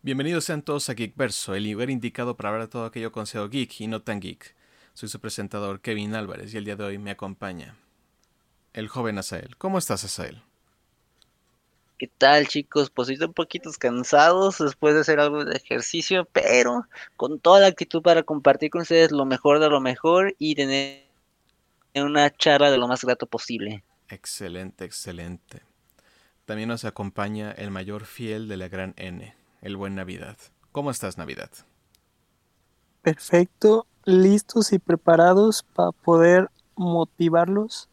Bienvenidos sean todos a Geekverso, el lugar indicado para hablar de todo aquello con SEO geek y no tan geek. Soy su presentador Kevin Álvarez y el día de hoy me acompaña el joven Asael. ¿Cómo estás, Asael? ¿Qué tal, chicos? Pues estoy un poquito cansados después de hacer algo de ejercicio, pero con toda la actitud para compartir con ustedes lo mejor de lo mejor y tener una charla de lo más grato posible. Excelente, excelente. También nos acompaña el mayor fiel de la gran N, el buen Navidad. ¿Cómo estás, Navidad? Perfecto, listos y preparados para poder motivarlos,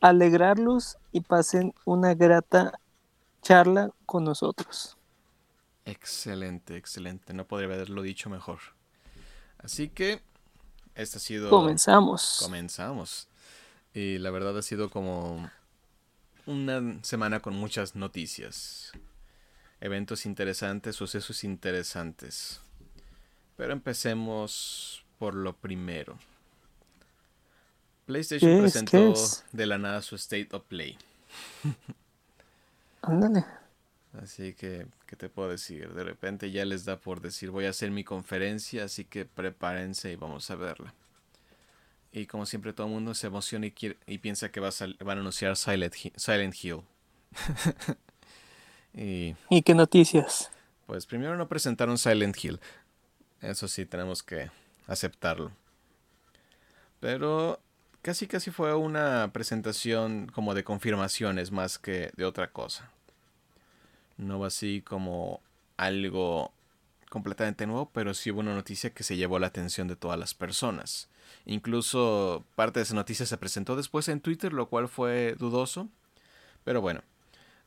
alegrarlos y pasen una grata charla con nosotros. Excelente, excelente. No podría haberlo dicho mejor. Así que, este ha sido... Comenzamos. Comenzamos. Y la verdad ha sido como una semana con muchas noticias. Eventos interesantes, sucesos interesantes. Pero empecemos por lo primero. PlayStation presentó de la nada su State of Play. Ándale. Así que, ¿qué te puedo decir? De repente ya les da por decir, voy a hacer mi conferencia, así que prepárense y vamos a verla. Y como siempre todo el mundo se emociona y, y piensa que va a van a anunciar Silent, Silent Hill. y, ¿Y qué noticias? Pues primero no presentaron Silent Hill. Eso sí, tenemos que aceptarlo. Pero casi casi fue una presentación como de confirmaciones más que de otra cosa. No así como algo completamente nuevo, pero sí hubo una noticia que se llevó la atención de todas las personas. Incluso parte de esa noticia se presentó después en Twitter, lo cual fue dudoso. Pero bueno,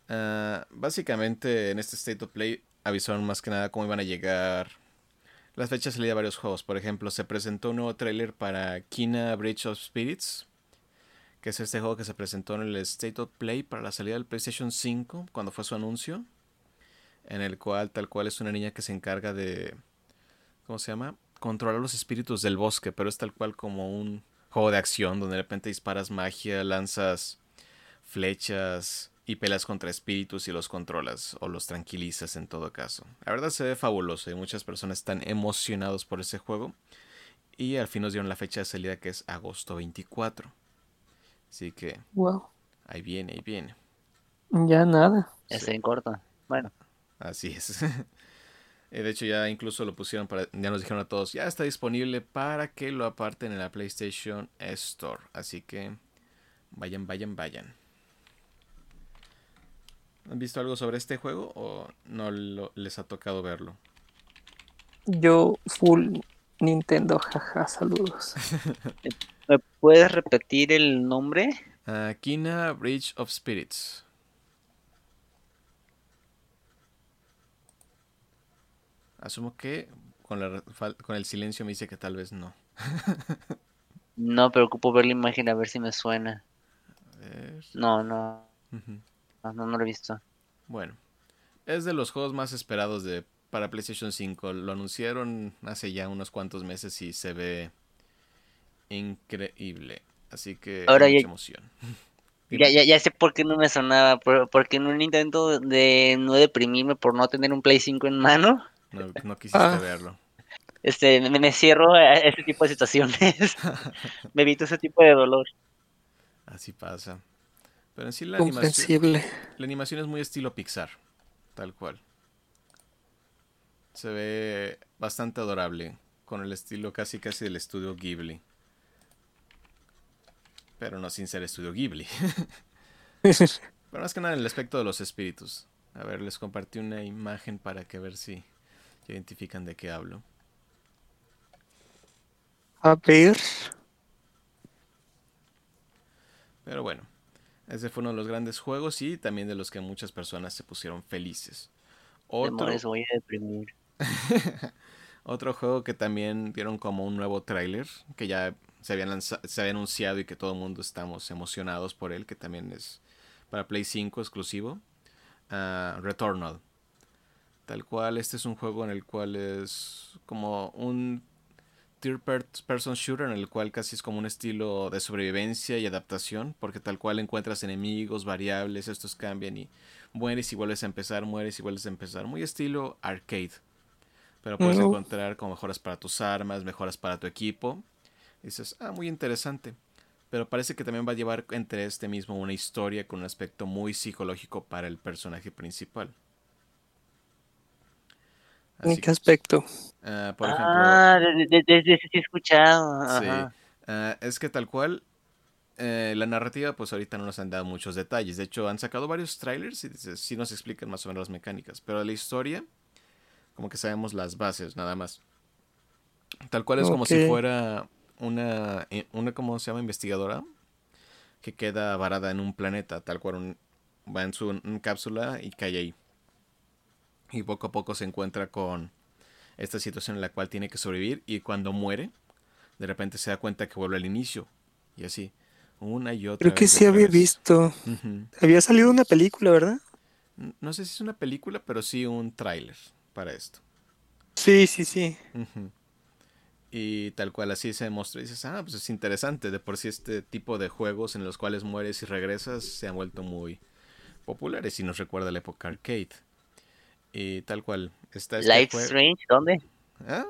ah, básicamente en este State of Play avisaron más que nada cómo iban a llegar las fechas de salida de varios juegos. Por ejemplo, se presentó un nuevo tráiler para Kina Bridge of Spirits, que es este juego que se presentó en el State of Play para la salida del PlayStation 5, cuando fue su anuncio, en el cual tal cual es una niña que se encarga de, ¿cómo se llama? Controlar los espíritus del bosque, pero es tal cual como un juego de acción donde de repente disparas magia, lanzas flechas, y pelas contra espíritus y los controlas o los tranquilizas en todo caso. La verdad se ve fabuloso y muchas personas están emocionados por ese juego. Y al fin nos dieron la fecha de salida que es agosto 24. Así que... Wow. Ahí viene, ahí viene. Ya nada. Ya en corto. Bueno. Así es. de hecho ya incluso lo pusieron para... Ya nos dijeron a todos, ya está disponible para que lo aparten en la PlayStation Store. Así que... Vayan, vayan, vayan. ¿Han visto algo sobre este juego o no les ha tocado verlo? Yo full Nintendo, jaja, saludos. ¿Me puedes repetir el nombre? Kina Bridge of Spirits. Asumo que con, con el silencio me dice que tal vez no. no, pero ocupo ver la imagen a ver si me suena. No, no. No, no, lo he visto. Bueno, es de los juegos más esperados de para PlayStation 5. Lo anunciaron hace ya unos cuantos meses y se ve increíble. Así que Ahora mucha emoción. Ya, ya, ya sé por qué no me sonaba, porque en un intento de no deprimirme por no tener un Play 5 en mano. No, no quisiste ah. verlo. Este, me, cierro a ese tipo de situaciones. me evito ese tipo de dolor. Así pasa. Pero en sí la animación, la animación es muy estilo Pixar, tal cual. Se ve bastante adorable, con el estilo casi casi del estudio Ghibli. Pero no sin ser estudio Ghibli. Pero más que nada en el aspecto de los espíritus. A ver, les compartí una imagen para que ver si identifican de qué hablo. A ver. Pero bueno, ese fue uno de los grandes juegos y también de los que muchas personas se pusieron felices. Otro... voy a deprimir. Otro juego que también dieron como un nuevo tráiler, que ya se había, se había anunciado y que todo el mundo estamos emocionados por él, que también es para Play 5 exclusivo. Uh, Returnal. Tal cual, este es un juego en el cual es como un third person shooter en el cual casi es como un estilo de sobrevivencia y adaptación, porque tal cual encuentras enemigos, variables, estos cambian y mueres y vuelves a empezar, mueres y vuelves a empezar. Muy estilo arcade. Pero puedes encontrar como mejoras para tus armas, mejoras para tu equipo. Y dices, ah, muy interesante. Pero parece que también va a llevar entre este mismo una historia con un aspecto muy psicológico para el personaje principal. ¿En qué aspecto? Ah, por ejemplo, Ah, de, de, de- de ese sí he escuchado. sí. Ah, es que tal cual, eh, la narrativa, pues ahorita no nos han dado muchos detalles. De hecho, han sacado varios trailers y sí nos explican más o menos las mecánicas. Pero la historia, como que sabemos las bases, nada más. Tal cual es como si fuera una, eh, una, ¿cómo se llama? Investigadora que queda varada en un planeta, tal cual un- va en su cápsula y cae ahí. Y poco a poco se encuentra con esta situación en la cual tiene que sobrevivir y cuando muere, de repente se da cuenta que vuelve al inicio. Y así, una y otra Creo que vez sí había vez. visto. Había salido una película, ¿verdad? No sé si es una película, pero sí un tráiler para esto. Sí, sí, sí. Y tal cual así se demostró. Y dices, ah, pues es interesante. De por sí este tipo de juegos en los cuales mueres y regresas se han vuelto muy populares y nos recuerda la época arcade. Y tal cual está este Life Strange, ¿dónde? ¿Ah?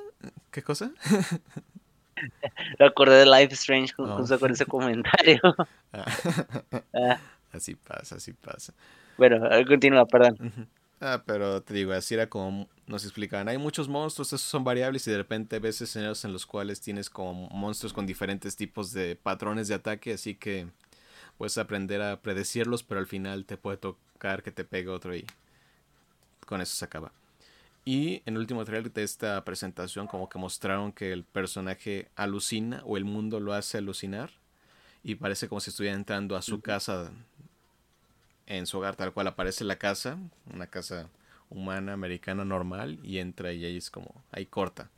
¿Qué cosa? Lo acordé de Life Strange Oh. justo con ese comentario. Ah. Ah, así pasa, así pasa. bueno, continúa, perdón. Ah, pero te digo, así era como nos explicaban. Hay muchos monstruos, esos son variables y de repente ves escenarios en los cuales tienes como monstruos con diferentes tipos de patrones de ataque, así que puedes aprender a predecirlos, pero al final te puede tocar que te pegue otro y con eso se acaba. Y en el último trailer de esta presentación como que mostraron que el personaje alucina o el mundo lo hace alucinar y parece como si estuviera entrando a su casa en su hogar, tal cual aparece la casa, una casa humana, americana, normal, y entra y ahí es como, ahí corta.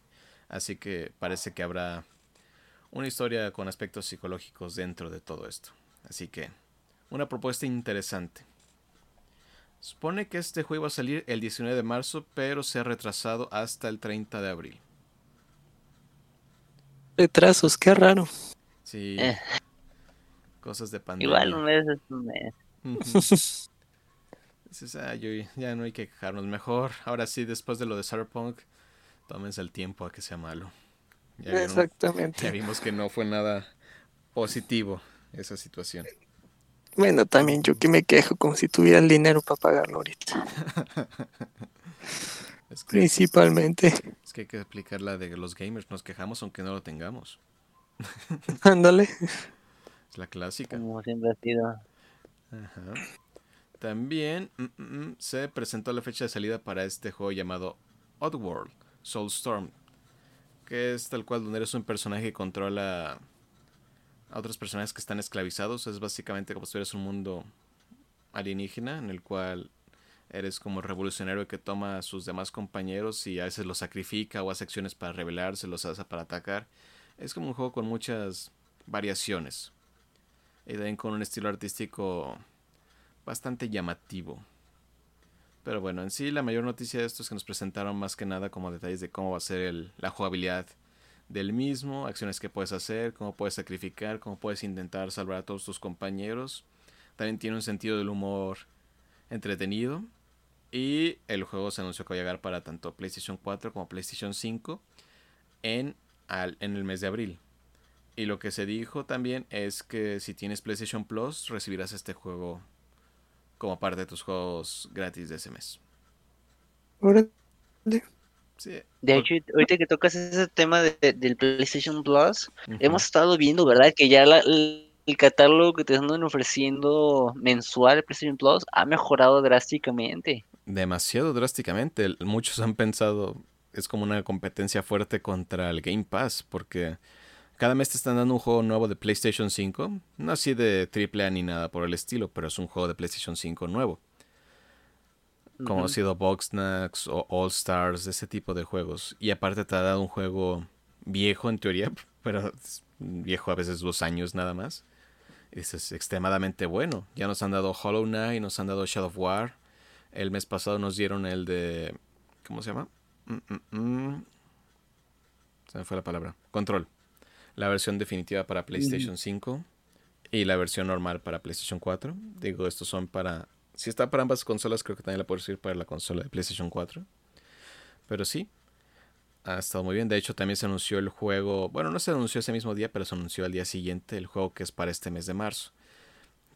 Así que parece que habrá una historia con aspectos psicológicos dentro de todo esto. Así que, una propuesta interesante. Supone que este juego iba a salir el 19 de marzo, pero se ha retrasado hasta el 30 de abril. Retrasos, qué raro. Sí. Eh. Cosas de pandemia. Igual un mes es un mes. "Ah, yo- ya no hay que quejarnos. Mejor, ahora sí, después de lo de Cyberpunk, tómense el tiempo a que sea malo. Ya, vieron- ya Exactamente. vimos que no fue nada positivo esa situación. Bueno, también yo que me quejo como si tuviera el dinero para pagarlo ahorita. Es que, Principalmente. es que hay que explicar la de los gamers. Nos quejamos aunque no lo tengamos. Ándale. Es la clásica. Como siempre ha sido. Ajá. También mm, mm, mm, se presentó la fecha de salida para este juego llamado Oddworld Soulstorm, que es tal cual donde eres un personaje que controla a otros personajes que están esclavizados. Es básicamente como si tuvieras un mundo alienígena en el cual eres como revolucionario que toma a sus demás compañeros y a veces los sacrifica o hace acciones para rebelarse, los hace para atacar. Es como un juego con muchas variaciones. Y también con un estilo artístico bastante llamativo. Pero bueno, en sí la mayor noticia de esto es que nos presentaron más que nada como detalles de cómo va a ser el- la jugabilidad del mismo, acciones que puedes hacer, cómo puedes sacrificar, cómo puedes intentar salvar a todos tus compañeros. También tiene un sentido del humor entretenido. Y el juego se anunció que va a llegar para tanto PlayStation 4 como PlayStation 5 en, al- en el mes de abril. Y lo que se dijo también es que si tienes PlayStation Plus recibirás este juego como parte de tus juegos gratis de ese mes. Ahora, Sí, De hecho, ahorita que tocas ese tema de- del PlayStation Plus, hemos estado viendo, ¿verdad? Que ya la- el, el catálogo que te están ofreciendo mensual de PlayStation Plus ha mejorado drásticamente. demasiado drásticamente. El- Muchos han pensado es como una competencia fuerte contra el Game Pass porque cada mes te están dando un juego nuevo de PlayStation 5, no así de AAA ni nada por el estilo, pero es un juego de PlayStation 5 nuevo, como ha sido Boxnax o All Stars, ese tipo de juegos. Y aparte te ha dado un juego viejo en teoría, pero viejo a veces dos años nada más. Es extremadamente bueno. Ya nos han dado Hollow Knight, nos han dado Shadow of War. El mes pasado nos dieron el de. ¿Cómo se llama? Mm, mm, mm. Se me fue la palabra. Control. La versión definitiva para PlayStation 5 y la versión normal para PlayStation 4. Digo, estos son para Si está para ambas consolas, creo que también la puedes ir para la consola de PlayStation 4. Pero sí, ha estado muy bien. De hecho, también se anunció el juego. Bueno, no se anunció ese mismo día, pero se anunció al día siguiente el juego que es para este mes de marzo.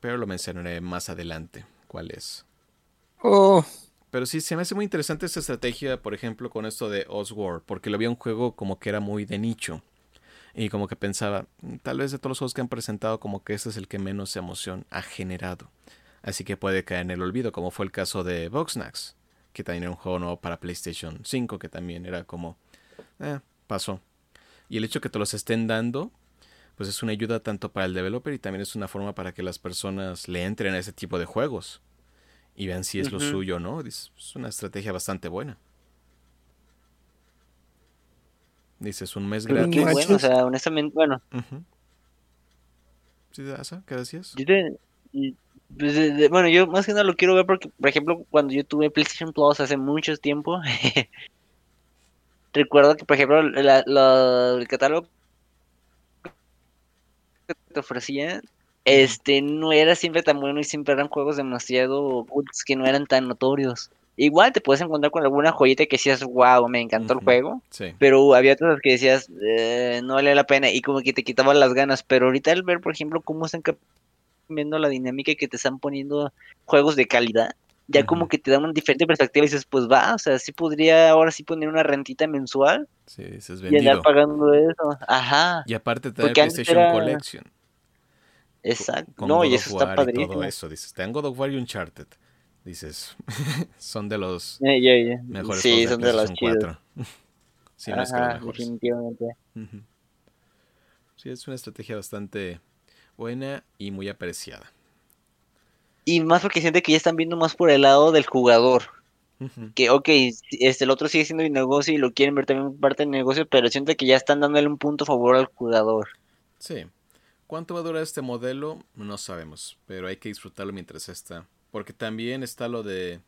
Pero lo mencionaré más adelante. ¿Cuál es? Oh, Pero sí, se me hace muy interesante esta estrategia, por ejemplo, con esto de Oswald, porque lo había un juego como que era muy de nicho. Y como que pensaba, "Mm, tal vez de todos los juegos que han presentado, como que este es el que menos emoción ha generado. Así que puede caer en el olvido, como fue el caso de Voxnax, que también era un juego nuevo para PlayStation 5, que también era como, eh, pasó. Y el hecho que te los estén dando, pues es una ayuda tanto para el developer y también es una forma para que las personas le entren a ese tipo de juegos y vean si es lo suyo o no. Es una estrategia bastante buena. Dices, un mes Qué gratis. Bueno, o sea, honestamente, bueno, Ujú. ¿Sí, Asa? ¿Qué decías? yo te- pues, de- bueno, yo más que nada lo quiero ver porque, por ejemplo, cuando yo tuve PlayStation Plus hace mucho tiempo, recuerdo que, por ejemplo, la- la- el catálogo que te ofrecían, este, no era siempre tan bueno y siempre eran juegos demasiado que no eran tan notorios. Igual te puedes encontrar con alguna joyita que decías, wow, me encantó el juego, Sí. pero había otras que decías, "Eh, no vale la pena y como que te quitaban las ganas. Pero ahorita al ver, por ejemplo, cómo están cambiando la dinámica y que te están poniendo juegos de calidad, ya como que te dan una diferente perspectiva y dices, pues va, o sea, sí podría ahora sí poner una rentita mensual Sí, dices y andar vendido. pagando eso. Ajá, Y aparte te da PlayStation era- Collection. co- exacto. Con No, God y eso está War y todo padrísimo. eso. Dices, te dan God of War y Uncharted. Dices, son de los ya. mejores Sí, juegos son de los chidos. 4. si no es que los Ajá, mejores. definitivamente. Sí, es una estrategia bastante buena y muy apreciada. Y más porque siente que ya están viendo más por el lado del jugador. Que, ok, este, el otro sigue siendo mi negocio y lo quieren ver también parte del negocio, pero siento que ya están dándole un punto a favor al jugador. Sí. ¿Cuánto va a durar este modelo? No sabemos, pero hay que disfrutarlo mientras está. Porque también está lo de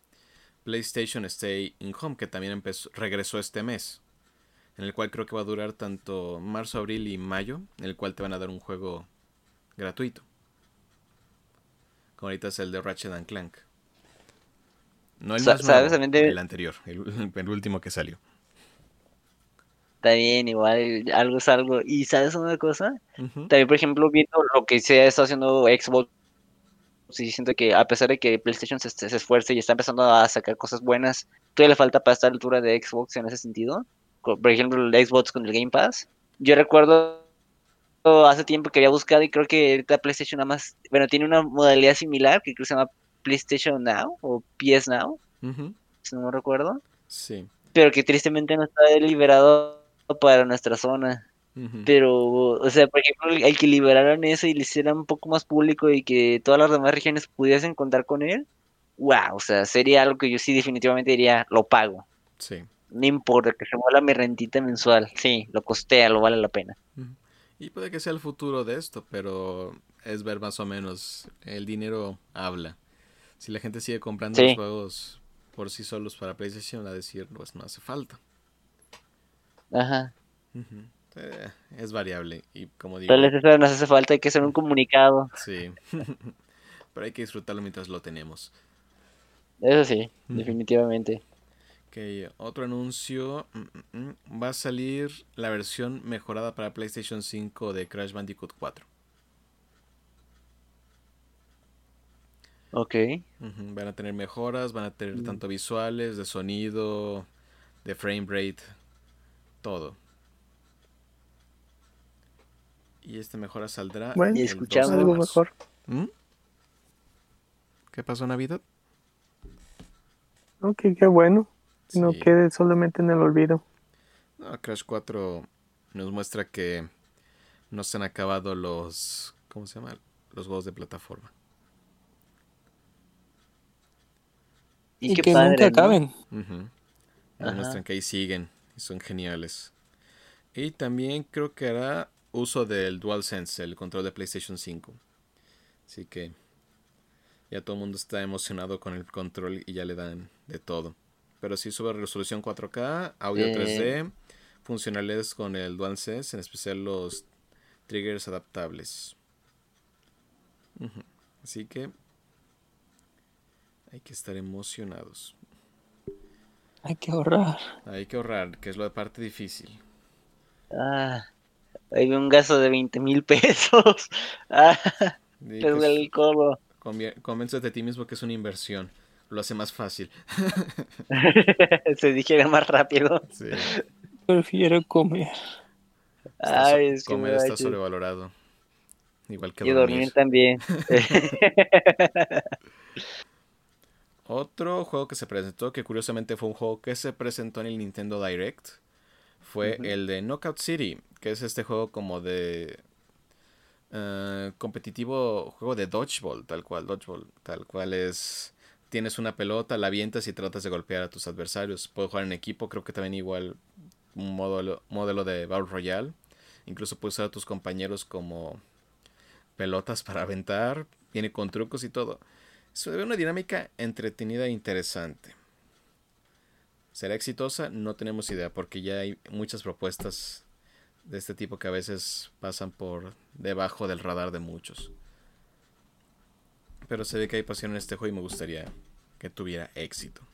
PlayStation Stay in Home, que también empezó, regresó este mes. En el cual creo que va a durar tanto marzo, abril y mayo. En el cual te van a dar un juego gratuito. Como ahorita es el de Ratchet and Clank. No el más el anterior, el, el último que salió. Está bien, igual, algo es algo. Y ¿sabes una cosa? También, por ejemplo, viendo lo que se ha estado haciendo Xbox, sí siento que a pesar de que PlayStation se, se esfuerce y está empezando a sacar cosas buenas, todavía le falta para estar a la altura de Xbox en ese sentido. Por ejemplo, el Xbox con el Game Pass. Yo recuerdo hace tiempo que había buscado y creo que ahorita PlayStation nada más, bueno, tiene una modalidad similar que creo que se llama PlayStation Now o PS Now, si no me recuerdo, Sí. pero que tristemente no está liberado para nuestra zona. Pero, o sea, por ejemplo, el, que liberaran eso y lo hicieran un poco más público y que todas las demás regiones pudiesen contar con él, wow, o sea, sería algo que yo sí definitivamente diría, lo pago. Sí. No importa, que se mueva mi rentita mensual. Sí, lo costea, lo vale la pena. Y puede que sea el futuro de esto, pero es ver más o menos el dinero habla. Si la gente sigue comprando Sí. los juegos por sí solos para PlayStation, a decir, pues no hace falta. Ajá. Eh, es variable y como digo, vez eso nos hace falta, hay que hacer un comunicado. sí. pero hay que disfrutarlo mientras lo tenemos. Eso sí, definitivamente. Ok, otro anuncio. mm, mm, mm, Va a salir la versión mejorada para PlayStation 5 de Crash Bandicoot 4. Ok. Van a tener mejoras, van a tener tanto visuales, de sonido, de frame rate, todo. Y esta mejora saldrá Bueno, Y el escuchamos 12 de algo marzo. mejor. ¿Mm? ¿Qué pasó, Navidad? Ok, qué bueno. No quede solamente en el olvido. No, Crash 4 nos muestra que no se han acabado los. ¿Cómo se llama? Los juegos de plataforma. Y, que padre, nunca ¿no? acaben. Nos muestran que ahí siguen y son geniales. Y también creo que hará uso del DualSense, el control de PlayStation 5. Así que ya todo el mundo está emocionado con el control y ya le dan de todo. Pero sí sube resolución 4K, audio Eh. 3D, funcionales con el DualSense, en especial los triggers adaptables. Así que Hay que estar emocionados. Hay que ahorrar. Hay que ahorrar, que es la parte difícil. Ah, hay un gasto de 20 mil pesos. Ah, el codo. Convéncete de ti mismo que es una inversión. Lo hace más fácil. Se digiere más rápido. Sí. Prefiero comer. Está so- Ay, es que comer me está sobrevalorado. Igual que Y dormir también. Otro juego que se presentó, que curiosamente fue un juego que se presentó en el Nintendo Direct, fue el de Knockout City, que es este juego como de eh, competitivo, juego de dodgeball, tal cual, dodgeball, tal cual es, tienes una pelota, la avientas y tratas de golpear a tus adversarios. Puedes jugar en equipo, creo que también igual un modelo, modelo de Battle Royale. Incluso puedes usar a tus compañeros como pelotas para aventar, viene con trucos y todo. Ve una dinámica entretenida e interesante. ¿Será exitosa? No tenemos idea, porque ya hay muchas propuestas de este tipo que a veces pasan por debajo del radar de muchos. Pero se ve que hay pasión en este juego y me gustaría que tuviera éxito.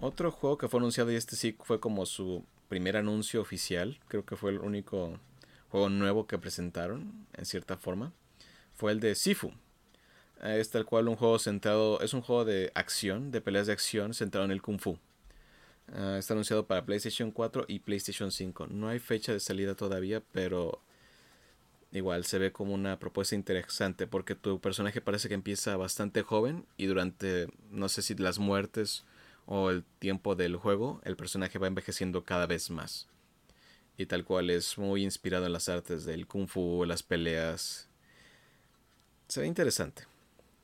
Otro juego que fue anunciado y este sí fue como su primer anuncio oficial, creo que fue el único juego nuevo que presentaron, en cierta forma, fue el de Sifu. Eh, Es tal cual un juego centrado, es un juego de acción, de peleas de acción centrado en el Kung Fu. Ah, está anunciado para PlayStation 4 y PlayStation 5. No hay fecha de salida todavía, pero igual se ve como una propuesta interesante porque tu personaje parece que empieza bastante joven y durante, no sé si las muertes o el tiempo del juego, el personaje va envejeciendo cada vez más. Y tal cual es muy inspirado en las artes del kung fu, las peleas. Se ve interesante.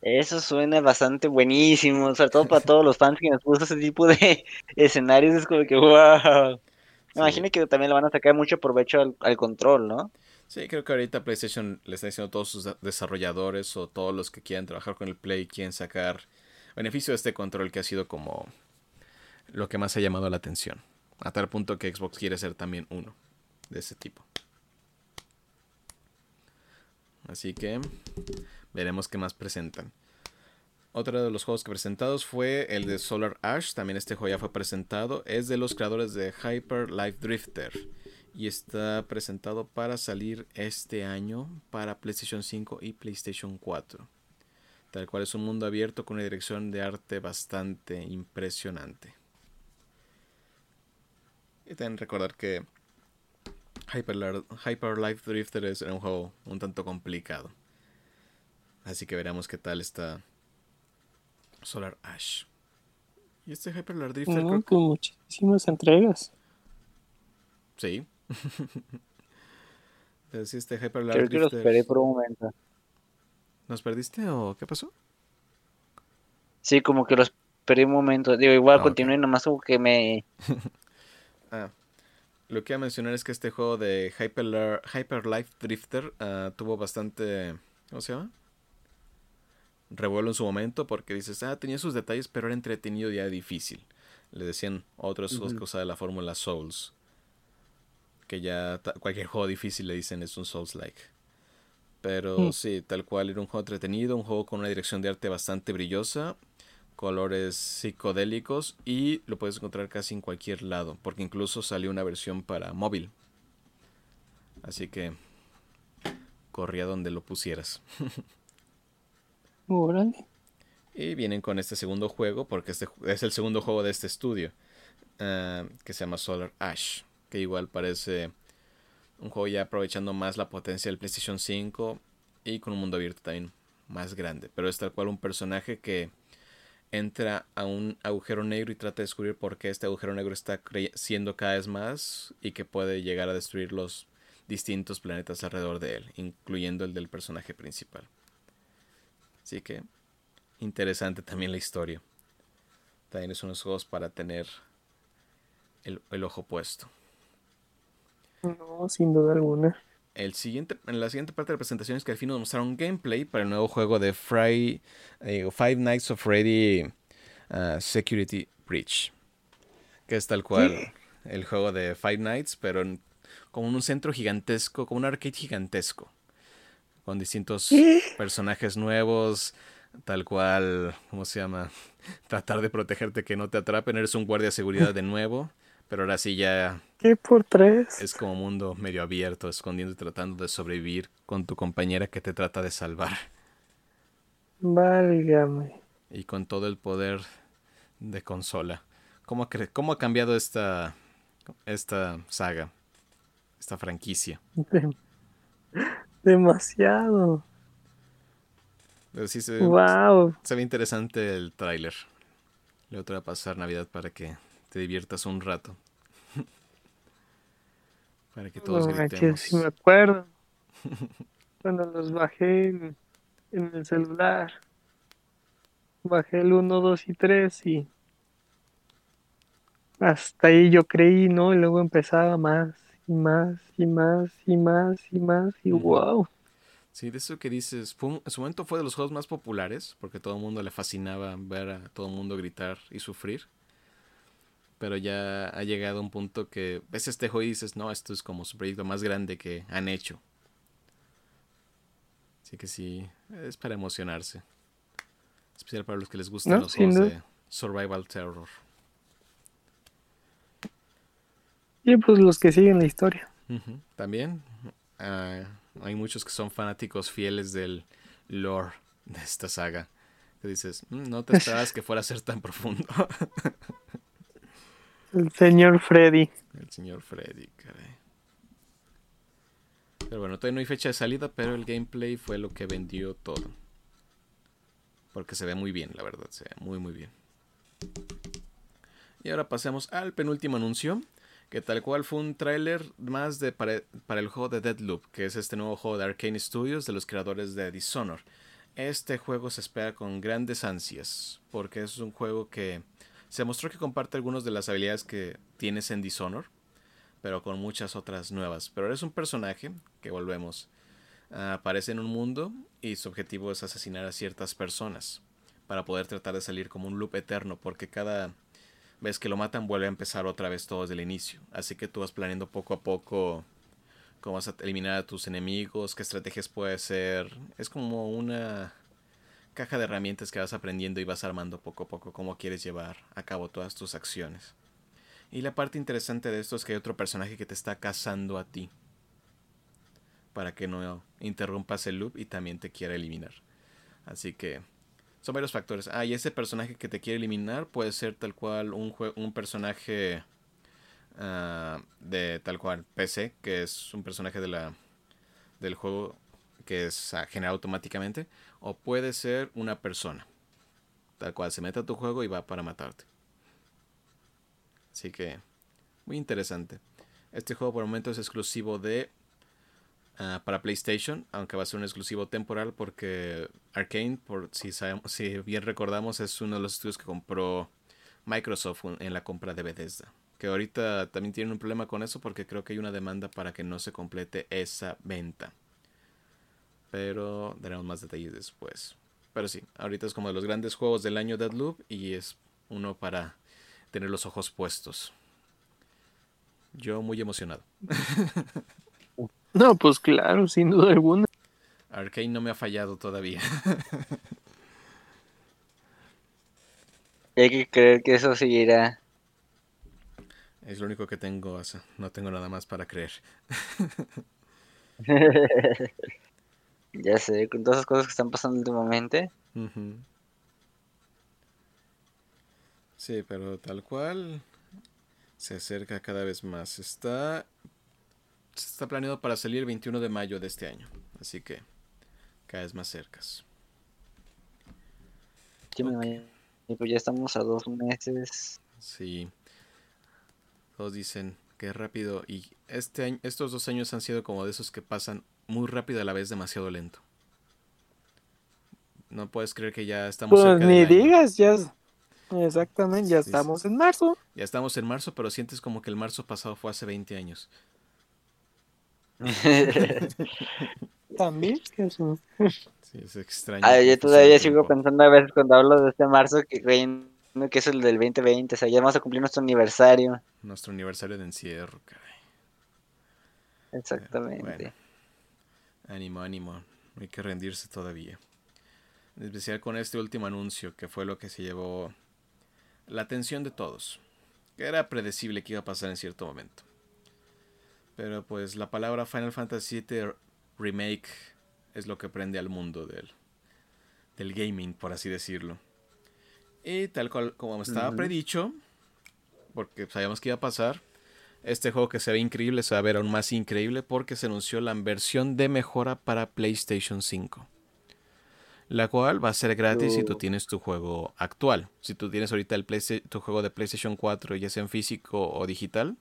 Eso suena bastante buenísimo, sobre todo para todos los fans que nos gusta ese tipo de escenarios, es como que wow. Me Sí. imagino que también le van a sacar mucho provecho al, al control, ¿no? Sí, creo que ahorita PlayStation le está diciendo a todos sus de- desarrolladores o todos los que quieran trabajar con el Play, quieren sacar beneficio de este control que ha sido como lo que más ha llamado la atención. A tal punto que Xbox quiere ser también uno de ese tipo. Así que veremos qué más presentan. Otro de los juegos que presentados fue el de Solar Ash. También este juego ya fue presentado. Es de los creadores de Hyper Life Drifter. Y está presentado para salir este año para PlayStation 5 y PlayStation 4. Tal cual es un mundo abierto con una dirección de arte bastante impresionante. Y también recordar que Hyper, Life Drifter es un juego un tanto complicado. Así que veremos qué tal está Solar Ash. Y este Hyper Life Drifter No, creo que- con muchísimas entregas. Sí. Pero sí, este Hyper Life Creo que lo Drifter- esperé por un momento. ¿Nos perdiste o qué pasó? Sí, como que lo esperé un momento. Digo, igual Ah, continué, nomás como que me... Ah, lo que iba a mencionar es que este juego de Hyper, Hyper Life Drifter ah, tuvo bastante. ¿Cómo se llama? Revuelo en su momento porque dices, ah, tenía sus detalles, pero era entretenido y ya difícil. Le decían otros juegos Ujú. que usaba de la fórmula Souls. Que ya cualquier juego difícil le dicen es un Souls-like. Pero Mm. sí, tal cual era un juego entretenido, un juego con una dirección de arte bastante brillosa, colores psicodélicos y lo puedes encontrar casi en cualquier lado, porque incluso salió una versión para móvil. Así que corría donde lo pusieras. Órale. Y vienen con este segundo juego, porque este es el segundo juego de este estudio, ah, que se llama Solar Ash, que igual parece un juego ya aprovechando más la potencia del PlayStation 5 y con un mundo abierto también más grande. Pero es tal cual un personaje que entra a un agujero negro y trata de descubrir por qué este agujero negro está creciendo cada vez más y que puede llegar a destruir los distintos planetas alrededor de él, incluyendo el del personaje principal. Así que interesante también la historia. También es unos juegos para tener el, el ojo puesto. No, sin duda alguna. El siguiente, en la siguiente parte de la presentación es que al fin nos mostraron gameplay para el nuevo juego de Fry, eh, Five Nights of Freddy uh, Security Breach. Que es tal cual el juego de Five Nights, pero en- como en un centro gigantesco, como un arcade gigantesco. con distintos ¿Qué? personajes nuevos, tal cual, ¿cómo se llama? Tratar de protegerte que no te atrapen, eres un guardia de seguridad de nuevo, pero ahora sí ya ¿Qué por tres? es como mundo medio abierto, escondiendo y tratando de sobrevivir con tu compañera que te trata de salvar. Válgame. Y con todo el poder de consola. ¿Cómo cómo ha cambiado esta, esta saga? Esta franquicia. Dem- Demasiado. Pero sí se, Wow. se ve interesante el tráiler. Te voy a pasar Navidad para que te diviertas un rato. para que todos No gritemos. sí me acuerdo. Cuando los bajé en, en el celular. Bajé el 1, 2 y 3 y hasta ahí yo creí, ¿no? Y luego empezaba más y más y más y más y más y wow. Sí, de eso que dices, fue en su momento fue de los juegos más populares, porque todo el mundo le fascinaba ver a todo el mundo gritar y sufrir. Pero ya ha llegado a un punto que ves este juego y dices, no, esto es como su proyecto más grande que han hecho. Así que sí, es para emocionarse. Especial para los que les gustan No, los juegos de Survival Terror. Y pues los que siguen la historia. También ah, hay muchos que son fanáticos fieles del lore de esta saga. Que dices, "Mm, no te esperabas que fuera a ser tan profundo. El señor Freddy. el señor Freddy, caray. Pero bueno, todavía no hay fecha de salida, pero el gameplay fue lo que vendió todo. Porque se ve muy bien, la verdad, se ve muy muy bien. Y ahora pasemos al penúltimo anuncio, que tal cual fue un tráiler más de para, para el juego de Deadloop, que es este nuevo juego de Arcane Studios de los creadores de Dishonor. Este juego se espera con grandes ansias, porque es un juego que se mostró que comparte algunas de las habilidades que tienes en Dishonor, pero con muchas otras nuevas. Pero eres un personaje, que volvemos, aparece en un mundo y su objetivo es asesinar a ciertas personas para poder tratar de salir como un loop eterno, porque cada vez que lo matan vuelve a empezar otra vez todo desde el inicio. Así que tú vas planeando poco a poco cómo vas a eliminar a tus enemigos, qué estrategias puede ser. Es como una caja de herramientas que vas aprendiendo y vas armando poco a poco cómo quieres llevar a cabo todas tus acciones. Y la parte interesante de esto es que hay otro personaje que te está cazando a ti. Para que no interrumpas el loop y también te quiera eliminar. Así que son varios factores. Ah, y ese personaje que te quiere eliminar puede ser tal cual un, un personaje ah, de tal cual PC, que es un personaje de la, del juego que es generado automáticamente. O puede ser una persona. Tal cual se mete a tu juego y va para matarte. Así que, muy interesante. Este juego por el momento es exclusivo de ah, para PlayStation, aunque va a ser un exclusivo temporal porque Arkane, por si sabemos, si bien recordamos, es uno de los estudios que compró Microsoft en la compra de Bethesda. Que ahorita también tienen un problema con eso porque creo que hay una demanda para que no se complete esa venta. Pero daremos más detalles después. Pero sí, ahorita es como de los grandes juegos del año Deadloop y es uno para tener los ojos puestos. Yo muy emocionado. No, pues claro, sin duda alguna. Arkane no me ha fallado todavía. Hay que creer que eso seguirá. Es lo único que tengo. No tengo nada más para creer. Ya sé, con todas esas cosas que están pasando últimamente. Sí, pero tal cual se acerca cada vez más. Está está planeado para salir el 21 de mayo de este año, así que cada vez más cercas. Sí, pues ya estamos a dos meses. Sí. Todos dicen que rápido y este año, estos dos años han sido como de esos que pasan muy rápido a la vez demasiado lento. No puedes creer que ya estamos Pues cerca ni del año. digas, ya. Exactamente, ya Sí, sí. estamos en marzo. Ya estamos en marzo, pero sientes como que el marzo pasado fue hace 20 años. También, Jesús. Sí, es extraño. Cómo yo todavía sigo tiempo. pensando a veces cuando hablo de este marzo que creen que es el del 2020. O sea, ya vamos a cumplir nuestro aniversario. Nuestro aniversario de encierro, caray. Exactamente. bueno. Ánimo, ánimo. hay que rendirse todavía. En especial con este último anuncio, que fue lo que se llevó la atención de todos. Que era predecible que iba a pasar en cierto momento. Pero pues la palabra Final Fantasy VII Remake es lo que prende al mundo del, del gaming, por así decirlo. Y tal cual como estaba predicho, porque sabíamos que iba a pasar, este juego que se ve increíble se va a ver aún más increíble porque se anunció la versión de mejora para PlayStation 5. La cual va a ser gratis si tú tienes tu juego actual. Si tú tienes ahorita el tu juego de PlayStation 4, ya sea en físico o digital,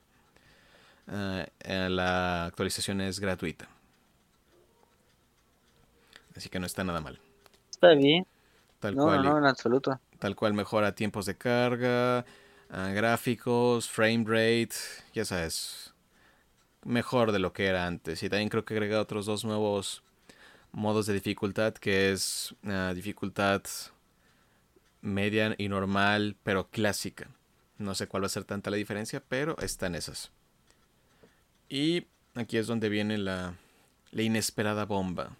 eh, eh, la actualización es gratuita. Así que no está nada mal. Está bien. Tal cual, no, en absoluto. Tal cual mejora tiempos de carga, ah, gráficos, frame rate, ya sabes, mejor de lo que era antes. Y también creo que agrega otros dos nuevos modos de dificultad, que es uh, dificultad media y normal, pero clásica. No sé cuál va a ser tanta la diferencia, pero están esas. Y aquí es donde viene la, la inesperada bomba.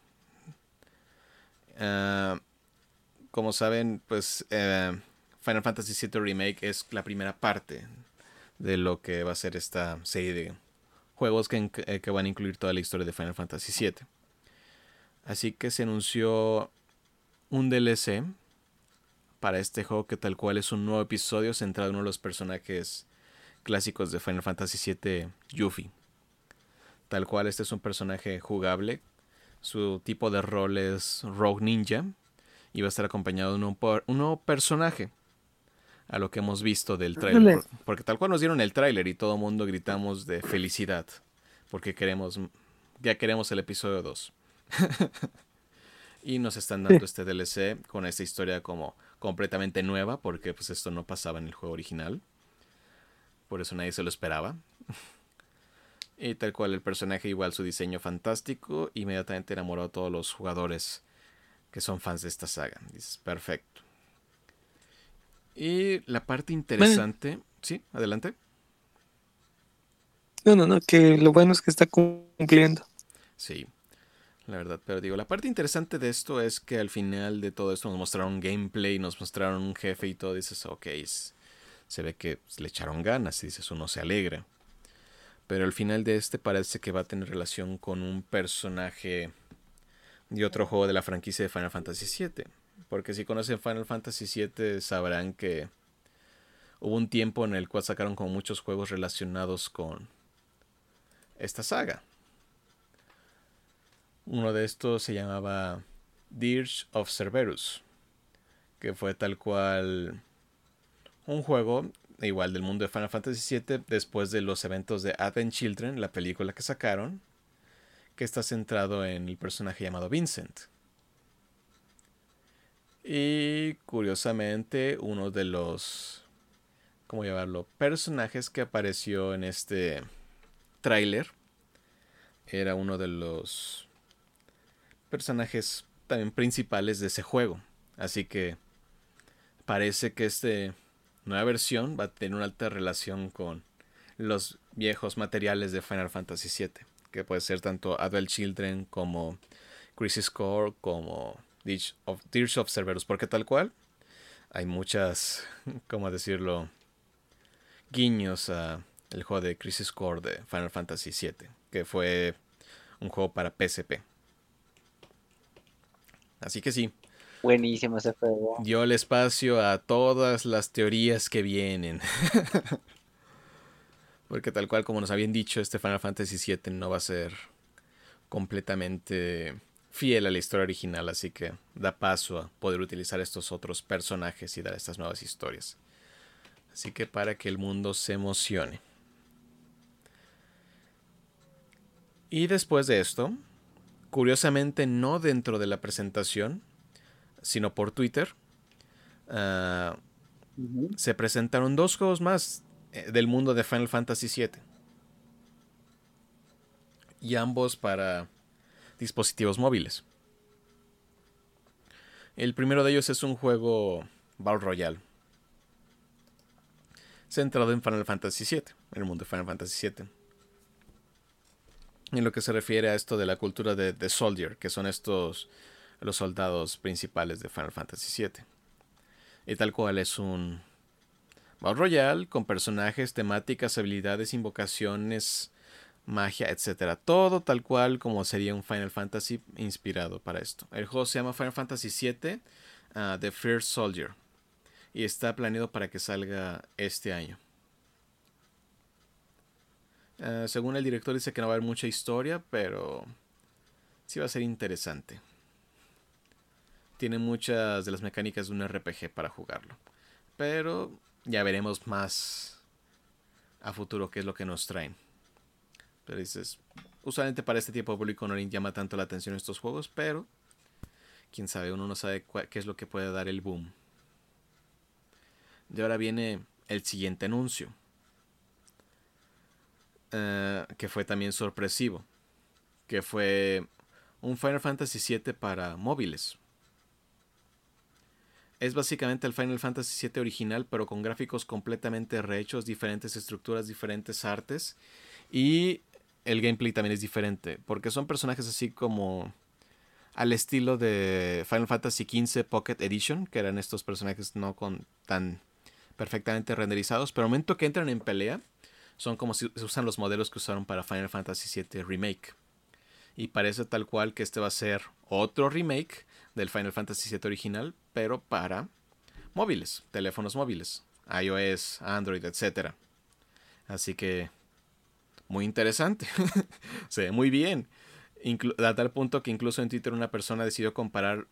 Ah, como saben, pues eh, Final Fantasy VII Remake es la primera parte de lo que va a ser esta serie de juegos que, eh, van a incluir toda la historia de Final Fantasy VII. Así que se anunció un DLC para este juego que tal cual es un nuevo episodio centrado en uno de los personajes clásicos de Final Fantasy VII, Yuffie. Tal cual este es un personaje jugable su tipo de rol es Rogue Ninja. Y va a estar acompañado de un, nuevo personaje. A lo que hemos visto del tráiler. Porque tal cual nos dieron el tráiler y todo el mundo gritamos de felicidad. Porque queremos. Ya queremos el episodio 2. y nos están dando este DLC con esta historia como completamente nueva. Porque pues esto no pasaba en el juego original. Por eso nadie se lo esperaba. Y tal cual el personaje, igual su diseño fantástico, inmediatamente enamoró a todos los jugadores que son fans de esta saga. Dices, perfecto. Y la parte interesante, sí, adelante. No, no, no, que lo bueno es que está cumpliendo. Sí, la verdad, pero digo, la parte interesante de esto es que al final de todo esto nos mostraron gameplay, nos mostraron un jefe y todo, dices, ok, se ve que le echaron ganas, y dices, uno se alegra. Pero al final de este parece que va a tener relación con un personaje de otro juego de la franquicia de Final Fantasy VII. Porque si conocen Final Fantasy VII sabrán que hubo un tiempo en el cual sacaron como muchos juegos relacionados con esta saga. Uno de estos se llamaba Dirge of Cerberus, que fue tal cual un juego igual del mundo de Final Fantasy VII, después de los eventos de Advent Children, la película que sacaron, que está centrado en el personaje llamado Vincent. Y curiosamente, uno de los, ¿cómo llamarlo?, personajes que apareció en este tráiler era uno de los personajes también principales de ese juego. Así que parece que este nueva versión va a tener una alta relación con los viejos materiales de Final Fantasy VII, que puede ser tanto Advent Children como Crisis Core como Dirge of, of Cerberus, porque tal cual hay muchas, ¿cómo decirlo? guiños a el juego de Crisis Core de Final Fantasy VII, que fue un juego para PSP. Así que sí, Buenísimo ese juego. Dio el espacio a todas las teorías que vienen. Porque tal cual como nos habían dicho, este Final Fantasy VII no va a ser completamente fiel a la historia original, así que da paso a poder utilizar estos otros personajes y dar estas nuevas historias. Así que para que el mundo se emocione. Y después de esto, curiosamente no dentro de la presentación, sino por Twitter, ah, se presentaron dos juegos más eh, del mundo de Final Fantasy VII. Y ambos para dispositivos móviles. El primero de ellos es un juego Battle Royale. Centrado en Final Fantasy VII, en el mundo de Final Fantasy VII. En lo que se refiere a esto de la cultura de The Soldier, que son estos los soldados principales de Final Fantasy VII. Y tal cual es un Battle Royale con personajes, temáticas, habilidades, invocaciones, magia, etcétera. Todo tal cual como sería un Final Fantasy inspirado para esto. El juego se llama Final Fantasy VII ah, The First Soldier y está planeado para que salga este año. Ah, según el director dice que no va a haber mucha historia, pero sí va a ser interesante. Tiene muchas de las mecánicas de un RPG para jugarlo. Pero ya veremos más a futuro qué es lo que nos traen. Dices, usualmente para este tipo de público no llama tanto la atención estos juegos, pero quién sabe, uno no sabe qué es lo que puede dar el boom. De ahora viene el siguiente anuncio, eh, que fue también sorpresivo, que fue un Final Fantasy VII para móviles. Es básicamente el Final Fantasy VII original, pero con gráficos completamente rehechos, diferentes estructuras, diferentes artes. Y el gameplay también es diferente, porque son personajes así como al estilo de Final Fantasy XV Pocket Edition, que eran estos personajes no con tan perfectamente renderizados, pero al momento que entran en pelea, son como si usan los modelos que usaron para Final Fantasy VII Remake. Y parece tal cual que este va a ser otro remake del Final Fantasy VII original, pero para móviles, teléfonos móviles, iOS, Android, etc. Así que muy interesante. Se ve muy bien. a tal punto que incluso en Twitter una persona decidió comparar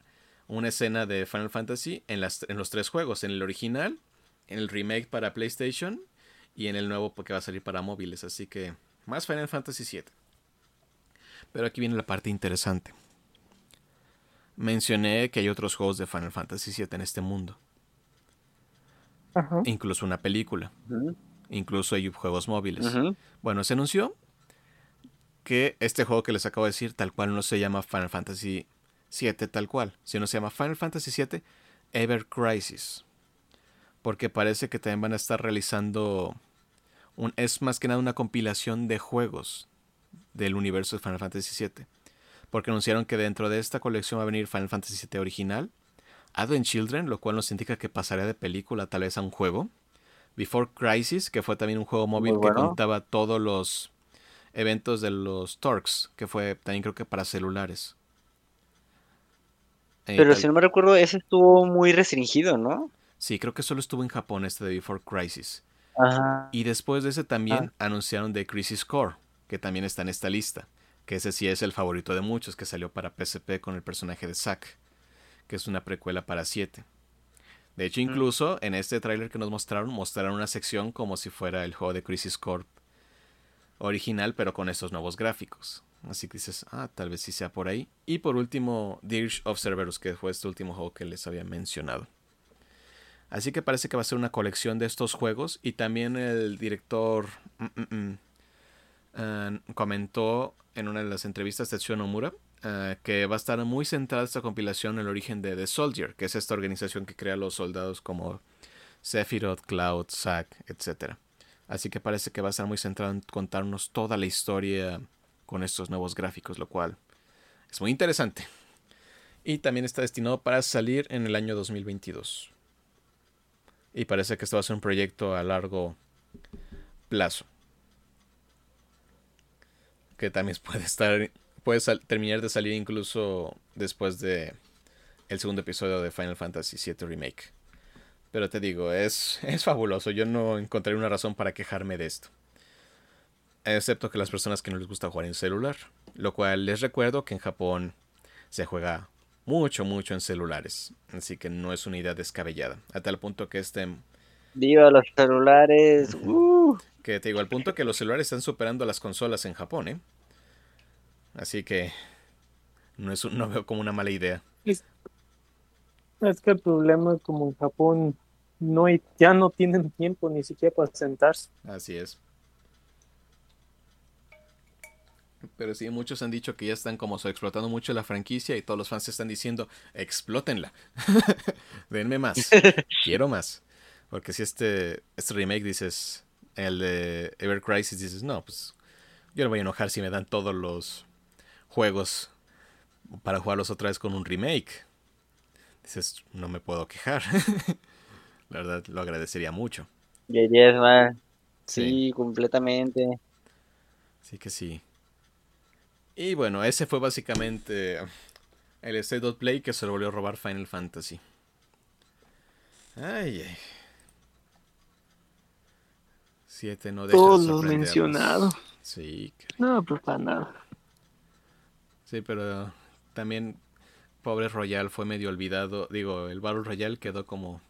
una escena de Final Fantasy en, las, en los tres juegos, en el original, en el remake para PlayStation y en el nuevo que va a salir para móviles. Así que más Final Fantasy VII. Pero aquí viene la parte interesante. Mencioné que hay otros juegos de Final Fantasy VII en este mundo. Incluso una película. Incluso hay juegos móviles. Bueno, se anunció que este juego que les acabo de decir, tal cual no se llama Final Fantasy VII tal cual, sino se llama Final Fantasy VII Ever Crisis. Porque parece que también van a estar realizando un, es más que nada una compilación de juegos del universo de Final Fantasy VII. Porque anunciaron que dentro de esta colección va a venir Final Fantasy VII original, Advent Children, lo cual nos indica que pasaría de película tal vez a un juego, Before Crisis, que fue también un juego móvil que contaba todos los eventos de los Torx, que fue también creo que para celulares. Eh, Pero si no me recuerdo, ese estuvo muy restringido, ¿no? Sí, creo que solo estuvo en Japón este de Before Crisis. Ajá. Y después de ese también ah. anunciaron de Crisis Core, que también está en esta lista. Que ese sí es el favorito de muchos, que salió para PSP con el personaje de Zack, que es una precuela para 7. De hecho, incluso en este tráiler que nos mostraron, mostraron una sección como si fuera el juego de Crisis Core original, pero con estos nuevos gráficos. Así que dices, ah, tal vez sí sea por ahí. Y por último, Dirge of Cerberus, que fue este último juego que les había mencionado. Así que parece que va a ser una colección de estos juegos. Y también el director mm, mm, eh, comentó en una de las entrevistas de Tetsuya Nomura eh, que va a estar muy centrada esta compilación en el origen de The Soldier, que es esta organización que crea los soldados como Sephiroth, Cloud, Zack, etc. Así que parece que va a estar muy centrado en contarnos toda la historia con estos nuevos gráficos, lo cual es muy interesante. Y también está destinado para salir en el año 2022. Y parece que esto va a ser un proyecto a largo plazo. Que también puede estar puede terminar de salir incluso después de el segundo episodio de Final Fantasy VII Remake. Pero te digo, es, es fabuloso. Yo no encontré una razón para quejarme de esto. Excepto que las personas que no les gusta jugar en celular. Lo cual les recuerdo que en Japón se juega mucho, mucho en celulares. Así que no es una idea descabellada. A tal punto que este... ¡Viva los celulares! Uh. Que te digo, al punto que los celulares están superando a las consolas en Japón, ¿eh? Así que no, es no veo como una mala idea. Es, que el problema es como en Japón no hay, ya no tienen tiempo ni siquiera para sentarse. Así es. Pero sí, muchos han dicho que ya están como explotando mucho la franquicia y todos los fans están diciendo, explótenla. Denme más. Quiero más. Porque si este, este remake dices, el de Ever Crisis, dices, no, pues Yo no voy a enojar si me dan todos los juegos para jugarlos otra vez con un remake. Dices, no me puedo quejar. La verdad, lo agradecería mucho. Sí, completamente. Sí que sí. Y bueno, ese fue básicamente el State of Play que se lo volvió a robar Final Fantasy. Ay, ay. Siete no deja Todo lo mencionado. Sí. No, pues para nada. sí, pero también pobre Royal fue medio olvidado. Digo, el Battle Royale quedó como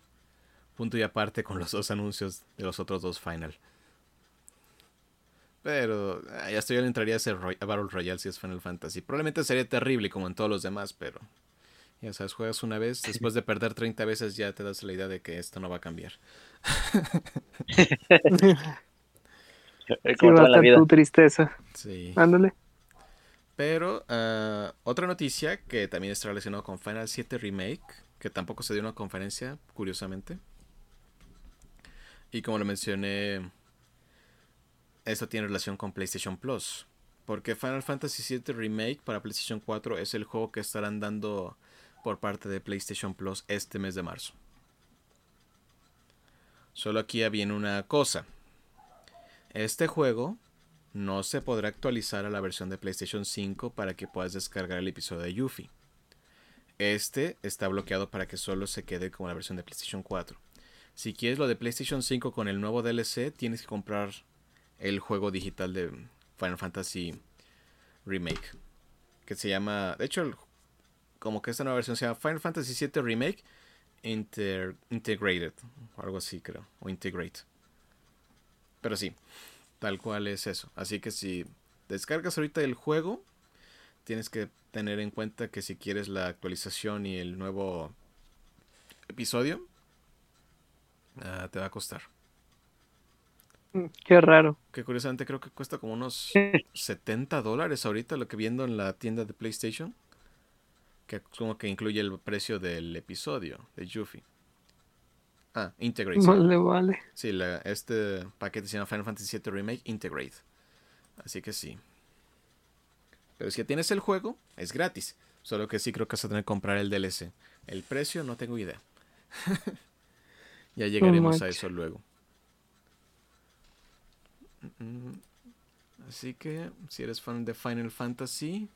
punto y aparte con los dos anuncios de los otros dos Final. Pero ah, ya estoy, yo le entraría a ese Roy- a Battle Royale si es Final Fantasy. Probablemente sería terrible como en todos los demás, pero ya sabes, juegas una vez, después de perder 30 veces ya te das la idea de que esto no va a cambiar. Sí, Como va a la vida. tu tristeza. Sí. Ándale. Pero ah, otra noticia que también está relacionado con Final 7 Remake, que tampoco se dio una conferencia, curiosamente. Y como lo mencioné, esto tiene relación con PlayStation Plus. Porque Final Fantasy VII Remake para PlayStation 4 es el juego que estarán dando por parte de PlayStation Plus este mes de marzo. Solo aquí viene una cosa. Este juego no se podrá actualizar a la versión de PlayStation 5 para que puedas descargar el episodio de Yuffie. Este está bloqueado para que solo se quede como la versión de PlayStation 4. Si quieres lo de PlayStation 5 con el nuevo DLC, tienes que comprar el juego digital de Final Fantasy Remake. Que se llama. De hecho, el- como que esta nueva versión se llama Final Fantasy VII Remake Inter- Integrated. O algo así, creo. O Integrate. Pero sí, tal cual es eso. Así que si descargas ahorita el juego, tienes que tener en cuenta que si quieres la actualización y el nuevo episodio, ah, te va a costar. Qué raro. Que curiosamente creo que cuesta como unos 70 dólares ahorita lo que viendo en la tienda de PlayStation. Que como que incluye el precio del episodio de Yuffie. Ah, Integrate. sí. Vale, vale. Sí, la- este paquete se llama Final Fantasy VII Remake Integrate. Así que sí. Pero si tienes el juego, es gratis. Solo que sí creo que vas a tener que comprar el DLC. El precio no tengo idea. ya llegaremos a eso luego. Mm, Así que si eres fan de Final Fantasy,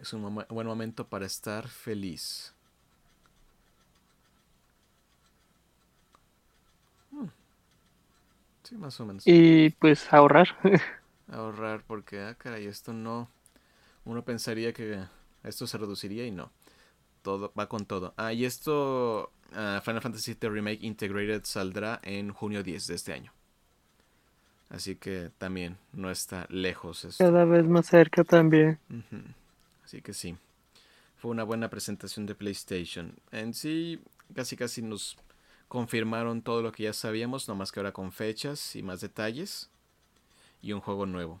es un buen momento para estar feliz. Mm. Sí, más o menos. Y pues ahorrar. ahorrar porque, ah, caray, esto no. Uno pensaría que esto se reduciría y no. Todo va con todo. Ah, y esto, ah, Final Fantasy VII Remake Integrated saldrá en junio 10 de este año. Así que también no está lejos esto. Cada vez más cerca también. Ujú. Así que sí. Fue una buena presentación de PlayStation. En sí, casi casi nos confirmaron todo lo que ya sabíamos, nomás que ahora con fechas y más detalles. Y un juego nuevo.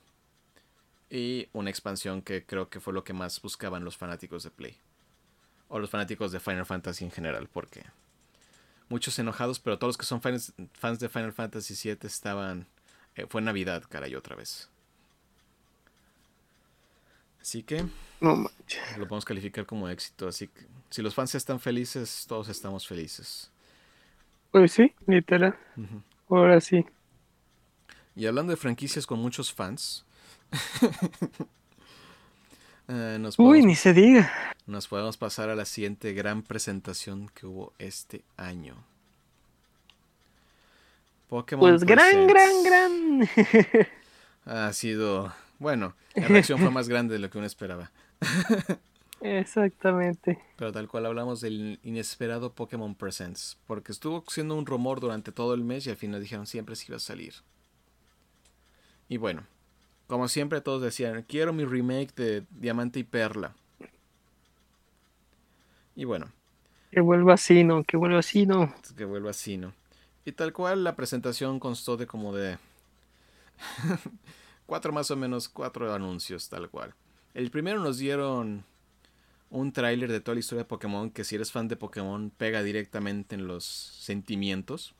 Y una expansión que creo que fue lo que más buscaban los fanáticos de Play. O los fanáticos de Final Fantasy en general, porque muchos enojados, pero todos los que son fans, de Final Fantasy VII estaban... eh, fue Navidad, caray, otra vez. Así que No manches. lo podemos calificar como éxito. Así que si los fans están felices, todos estamos felices. Pues sí, literal. Ahora sí. Y hablando de franquicias con muchos fans, eh, nos, Uy, podemos, ni se diga. nos podemos pasar a la siguiente gran presentación que hubo este año. Pokémon Pues gran, gran, gran. Ha sido, bueno, la reacción fue más grande de lo que uno esperaba. Exactamente. Pero tal cual hablamos del inesperado Pokémon Presents. Porque estuvo siendo un rumor durante todo el mes y al final dijeron siempre si iba a salir. Y bueno, como siempre todos decían, quiero mi remake de Diamante y Perla. Y bueno, Que vuelva así, ¿no? Que vuelva así, ¿no? que vuelva así, ¿no? Y tal cual la presentación constó de como de... cuatro más o menos, cuatro anuncios, tal cual. El primero nos dieron un tráiler de toda la historia de Pokémon que si eres fan de Pokémon pega directamente en los sentimientos.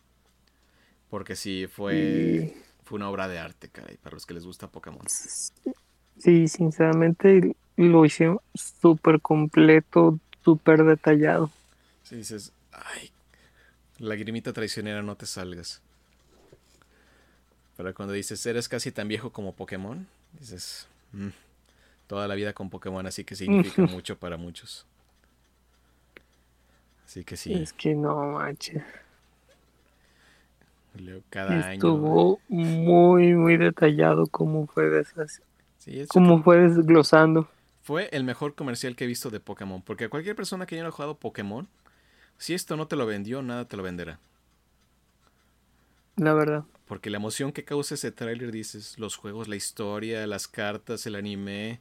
Porque sí, fue fue una obra de arte, caray, para los que les gusta Pokémon. Sí, sinceramente lo hicieron súper completo, súper detallado. Si dices, ay, lagrimita traicionera, no te salgas. Pero cuando dices, eres casi tan viejo como Pokémon, dices, "Mm, toda la vida con Pokémon, así que significa mucho para muchos. Así que sí, Es que no manches. cada año. Estuvo muy, muy detallado cómo fue desas- Sí, es- cómo fue desglosando. Fue el mejor comercial que he visto de Pokémon. Porque cualquier persona que haya jugado Pokémon, si esto no te lo vendió, nada te lo venderá. La verdad. Porque la emoción que causa ese tráiler, dices, los juegos, la historia, las cartas, el anime,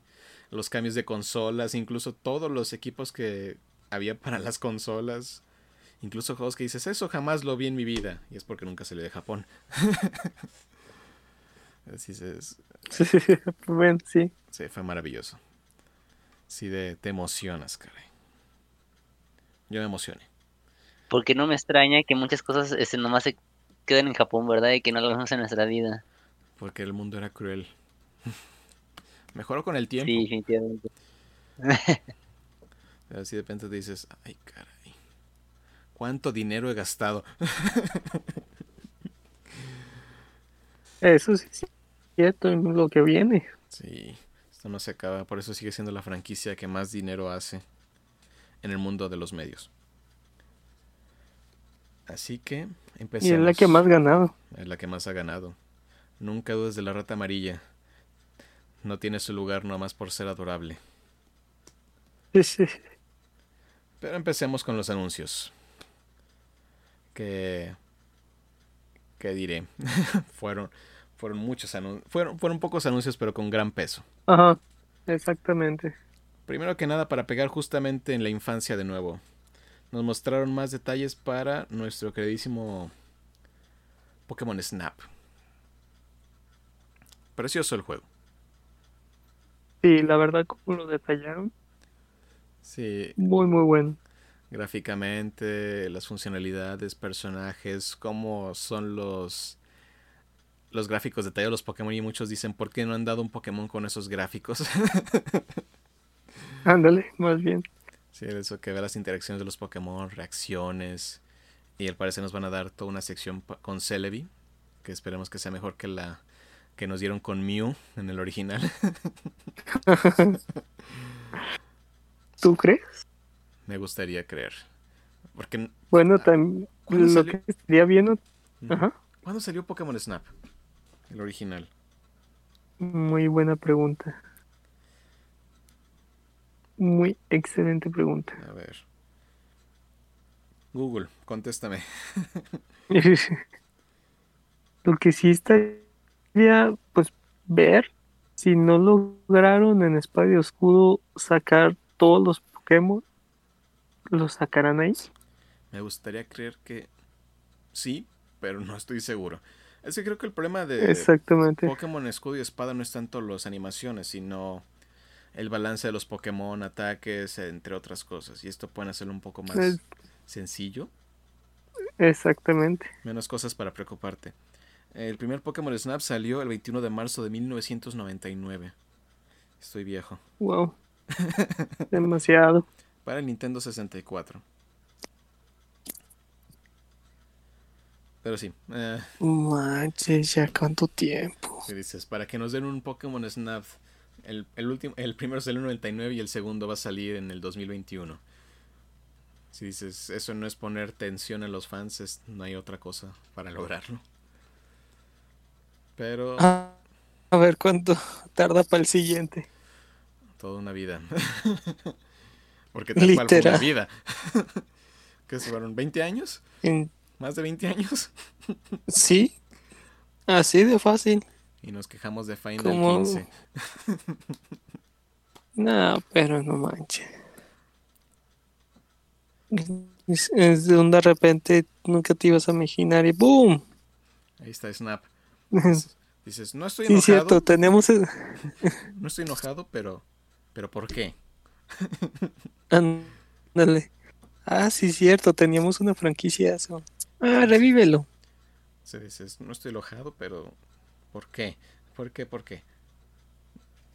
los cambios de consolas, incluso todos los equipos que había para las consolas. Incluso juegos que dices, eso jamás lo vi en mi vida. Y es porque nunca se le de Japón. Así es, bueno, sí. sí, fue maravilloso. Sí, de, te emocionas, caray. Yo me emocioné. Porque no me extraña que muchas cosas este, nomás se queden en Japón, ¿verdad? Y que no lo vemos en nuestra vida. Porque el mundo era cruel. Mejoró con el tiempo. Sí, definitivamente. Pero así de repente te dices, ay, caray. ¿Cuánto dinero he gastado? Eso sí es cierto, en lo que viene. Sí, esto no se acaba. Por eso sigue siendo la franquicia que más dinero hace en el mundo de los medios. Así que empecemos. Y es la que más ganado. Es la que más ha ganado. Nunca dudes de la rata amarilla. No tiene su lugar nomás por ser adorable. Sí, sí. Pero empecemos con los anuncios. Que. ¿Qué diré? fueron, fueron muchos anuncios. Fueron, fueron pocos anuncios, pero con gran peso. Ajá, exactamente. Primero que nada, para pegar justamente en la infancia de nuevo. Nos mostraron más detalles para nuestro queridísimo Pokémon Snap. Precioso el juego. Sí, la verdad, como lo detallaron, Sí, muy, muy bueno. gráficamente, las funcionalidades, personajes, cómo son los los gráficos detallados de los Pokémon y muchos dicen, ¿por qué no han dado un Pokémon con esos gráficos? Ándale, más bien. Sí, eso que ve las interacciones de los Pokémon, reacciones y al parecer nos van a dar toda una sección con Celebi, que esperemos que sea mejor que la que nos dieron con Mew en el original. ¿Tú crees? Me gustaría creer. Porque Bueno, también ¿Cuándo lo salió? que estaría bien. Ajá. ¿Cuándo salió Pokémon Snap? El original. Muy buena pregunta. Muy excelente pregunta. A ver. Google, contéstame. Lo que sí estaría, pues, ver si no lograron en Espada y Escudo sacar todos los Pokémon, los sacarán ahí. Me gustaría creer que sí, pero no estoy seguro. Es que creo que el problema de Exactamente. Pokémon Escudo y Espada no es tanto las animaciones, sino el balance de los Pokémon, ataques, entre otras cosas. Y esto puede hacerlo un poco más Es- sencillo, Exactamente. menos cosas para preocuparte. El primer Pokémon Snap salió el 21 de marzo de 1999. Estoy viejo. Wow. Demasiado. Para el Nintendo 64. Pero sí, eh, Manches, ya cuánto tiempo. ¿qué dices? Para que nos den un Pokémon Snap. El, el, último, el primero salió en el 99 y el segundo va a salir en el 2021. Si dices, eso no es poner tensión en los fans, es- no hay otra cosa para lograrlo. Pero Ah, a ver cuánto tarda para el siguiente. toda una vida. Porque tal cual fue una Literal. vida. ¿Qué se fueron? ¿20 años? ¿Más de 20 años? Sí, así de fácil. Y nos quejamos de Final Como- 15. No, pero no manches. Es, es de un de repente nunca te ibas a imaginar y ¡boom! Ahí está Snap. Sí, Dices, no estoy enojado. cierto, tenemos... No estoy enojado, pero. ¿Pero por qué? Ándale. Ah, sí, cierto, teníamos una franquicia. Ah, revívelo. Se dices, no estoy enojado, pero. ¿Por qué? ¿Por qué? ¿Por qué?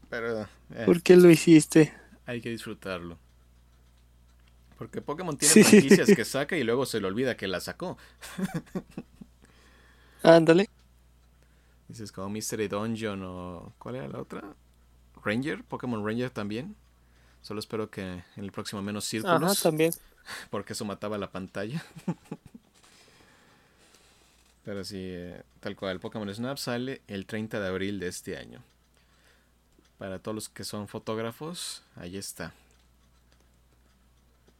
Pero eh, ¿Por qué lo hiciste? hay que disfrutarlo. Porque Pokémon tiene Sí. franquicias que saca y luego se le olvida que la sacó. Ándale. Dices como Mystery Dungeon o... ¿Cuál era la otra? Ranger, Pokémon Ranger también. Solo espero que en el próximo menos círculos. Ajá, también. porque eso mataba la pantalla. Pero sí, eh, tal cual, Pokémon Snap sale el 30 de abril de este año. Para todos los que son fotógrafos, ahí está.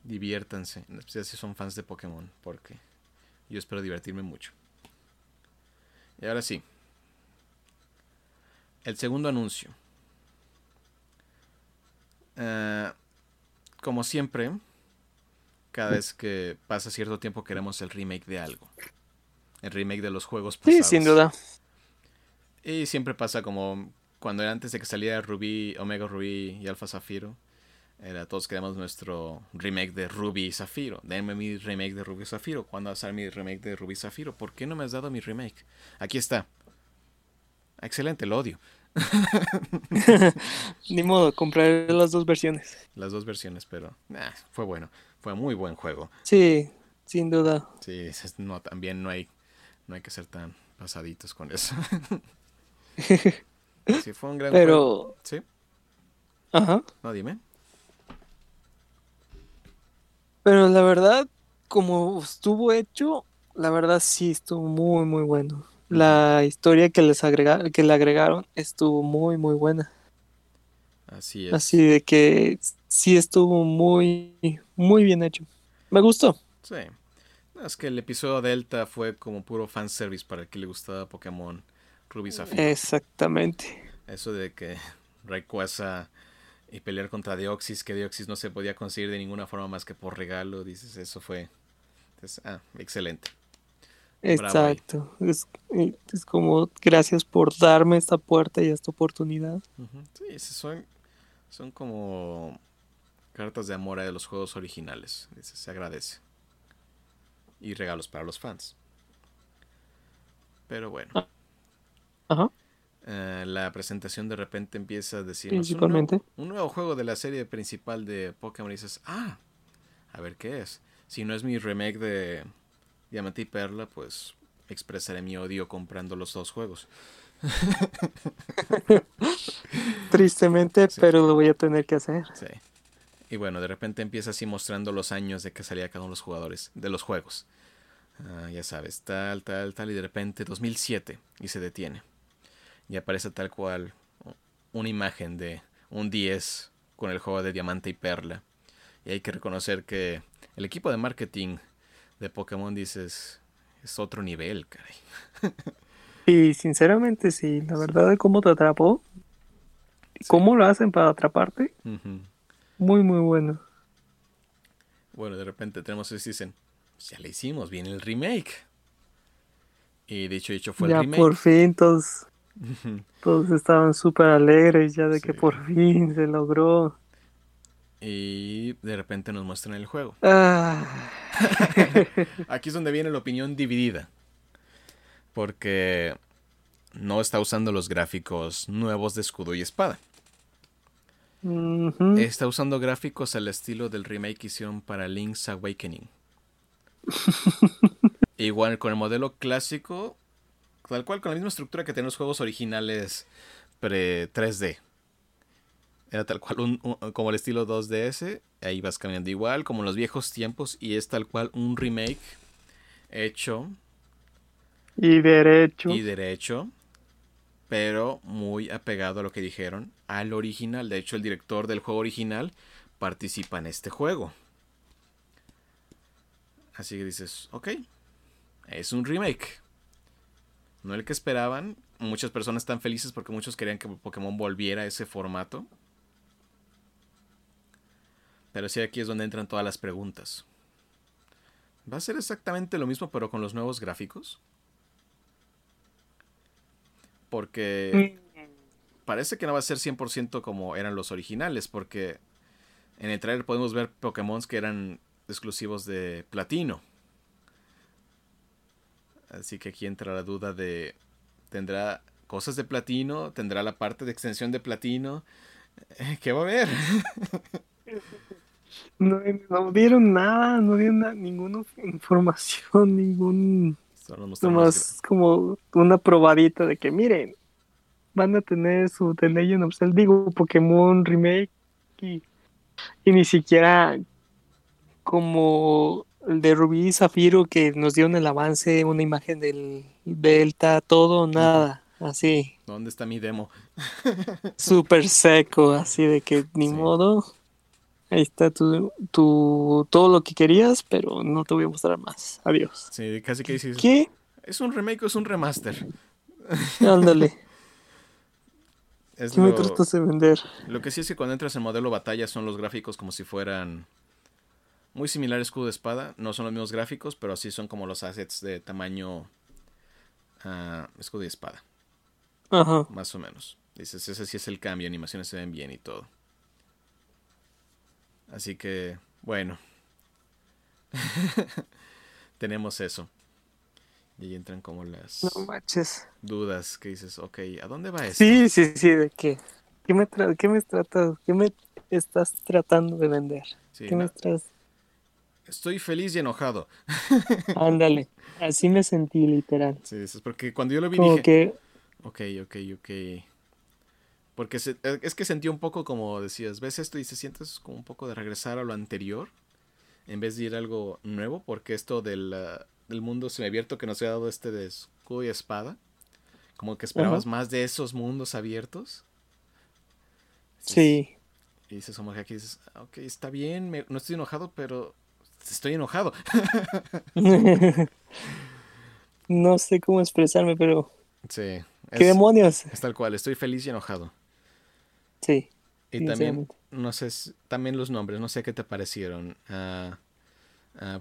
Diviértanse, en especial si son fans de Pokémon, porque yo espero divertirme mucho. Y ahora sí. El segundo anuncio. Ah, como siempre, cada vez que pasa cierto tiempo queremos el remake de algo. El remake de los juegos Sí, pasados. sin duda. Y siempre pasa como cuando era antes de que saliera Ruby, Omega Ruby y Alpha Zafiro. Era todos queremos nuestro remake de Ruby y Zafiro. Denme mi remake de Ruby y Zafiro. ¿Cuándo va a salir mi remake de Ruby y Zafiro? ¿Por qué no me has dado mi remake? Aquí está. Excelente, lo odio. Ni modo, compraré las dos versiones. Las dos versiones, pero nah, fue bueno. Fue muy buen juego. Sí, sin duda. Sí, no, también no hay, no hay que ser tan pasaditos con eso. sí, fue un gran juego. Pero, Sí, ajá. no, dime. Pero la verdad, como estuvo hecho, la verdad sí estuvo muy, muy bueno. La historia que les agrega, que le agregaron estuvo muy, muy buena. Así es. Así de que sí estuvo muy, muy bien hecho. Me gustó. Sí. Es que el episodio Delta fue como puro fanservice para el que le gustaba Pokémon Ruby Zafiro. Exactamente. Eso de que Rayquaza y pelear contra Deoxys, que Deoxys no se podía conseguir de ninguna forma más que por regalo, dices, eso fue... Entonces, ah, excelente. Exacto. Es, es como gracias por darme esta puerta y esta oportunidad. Sí, son, son como cartas de amor a los juegos originales. Se agradece. Y regalos para los fans. Pero bueno. Ajá. Eh, la presentación de repente empieza a decirnos un Principalmente. nuevo, un nuevo juego de la serie principal de Pokémon y dices, ah, a ver qué es. Si no es mi remake de Diamante y Perla, pues expresaré mi odio comprando los dos juegos. Tristemente, Sí. pero lo voy a tener que hacer. Sí. Y bueno, de repente empieza así mostrando los años de que salía cada uno de los jugadores, de los juegos. Ah, ya sabes, tal, tal, tal, y de repente 2007 y se detiene. Y aparece tal cual una imagen de un 10 con el juego de Diamante y Perla. Y hay que reconocer que el equipo de marketing de Pokémon dices es otro nivel, caray. Y sinceramente, sí, la verdad de cómo te atrapó, cómo lo hacen para atraparte, Ujú. Muy, muy bueno. Bueno, de repente tenemos eso y dicen, "Pues ya le hicimos, viene el remake. Y dicho y hecho fue ya el remake. por fin todos, todos estaban súper alegres ya de que por fin se logró. Y de repente nos muestran el juego. Ah, Aquí es donde viene la opinión dividida. Porque no está usando los gráficos nuevos de escudo y espada. Está usando gráficos al estilo del remake que hicieron para Link's Awakening. Igual con el modelo clásico, tal cual con la misma estructura que tienen los juegos originales pre 3D. Era tal cual un, un- como el estilo 2DS, ahí vas caminando igual como en los viejos tiempos y es tal cual un remake hecho Y derecho. y derecho, pero muy apegado a lo que dijeron al original. De hecho, el director del juego original participa en este juego. Así que dices, ok, es un remake. No el que esperaban. Muchas personas están felices porque muchos querían que Pokémon volviera a ese formato. Pero sí, aquí es donde entran todas las preguntas. ¿Va a ser exactamente lo mismo pero con los nuevos gráficos? Porque parece que no va a ser 100% como eran los originales, porque en el trailer podemos ver Pokémon que eran exclusivos de platino. Así que aquí entra la duda de, ¿tendrá cosas de platino, tendrá la parte de extensión de platino. Eh, ¿Qué va a haber? No, no dieron nada, no dieron na- ninguna información, ningún... Nomás como una probadita de que miren, van a tener su The Legend of Zelda, digo, Pokémon Remake y, y ni siquiera como el de Rubí y Zafiro que nos dieron el avance, una imagen del Delta, todo, nada, así, ¿Dónde está mi demo? súper seco, así de que ni Sí. modo. Ahí está tu, tu, todo lo que querías, pero no te voy a mostrar más. Adiós. Sí, casi que dices, ¿Qué? ¿es un remake o es un remaster? Ándale. Es ¿Qué me lo, tratas de vender? lo que sí es que cuando entras en modelo batalla son los gráficos como si fueran muy similar a escudo de espada. No son los mismos gráficos, pero sí son como los assets de tamaño ah, escudo y espada. Ajá. Más o menos. Dices, ese sí es el cambio, animaciones se ven bien y todo. Así que, bueno. Tenemos eso. Y ahí entran como las No manches. dudas que dices, ok, ¿a dónde va esto? Sí, sí, sí, de qué. ¿Qué me, tra- qué me tratas? ¿Qué me estás tratando de vender? Sí, ¿Qué me estás? estoy feliz y enojado. Ándale. Así me sentí literal. Sí, es porque cuando yo lo vi Como dije, que ok, ok, ok. Porque se- eh, es que sentí un poco como decías, ves esto y se sientes como un poco de regresar a lo anterior en vez de ir a algo nuevo, porque esto del, ah, del mundo semiabierto que nos ha dado este de escudo y espada, como que esperabas más de esos mundos abiertos. Sí. Y dices, como que aquí dices, "Ah, ok, está bien, me- no estoy enojado, pero estoy enojado. no sé cómo expresarme, pero Sí, ¿qué demonios? es tal cual, estoy feliz y enojado. Sí. Y también, no sé, también los nombres, no sé qué te parecieron. Ah,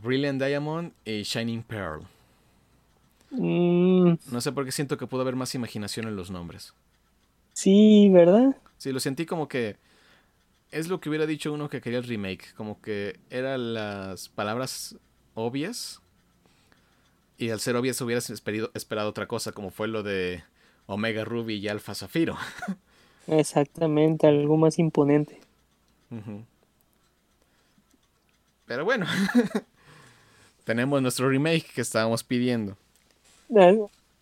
Brilliant Diamond y Shining Pearl. Mm, No sé por qué siento que pudo haber más imaginación en los nombres. sí, ¿verdad? Sí, lo sentí como que es lo que hubiera dicho uno que quería el remake, como que eran las palabras obvias y al ser obvias hubieras esperado otra cosa, como fue lo de Omega Ruby y Alpha Zafiro. Exactamente, algo más imponente. Pero bueno, tenemos nuestro remake que estábamos pidiendo.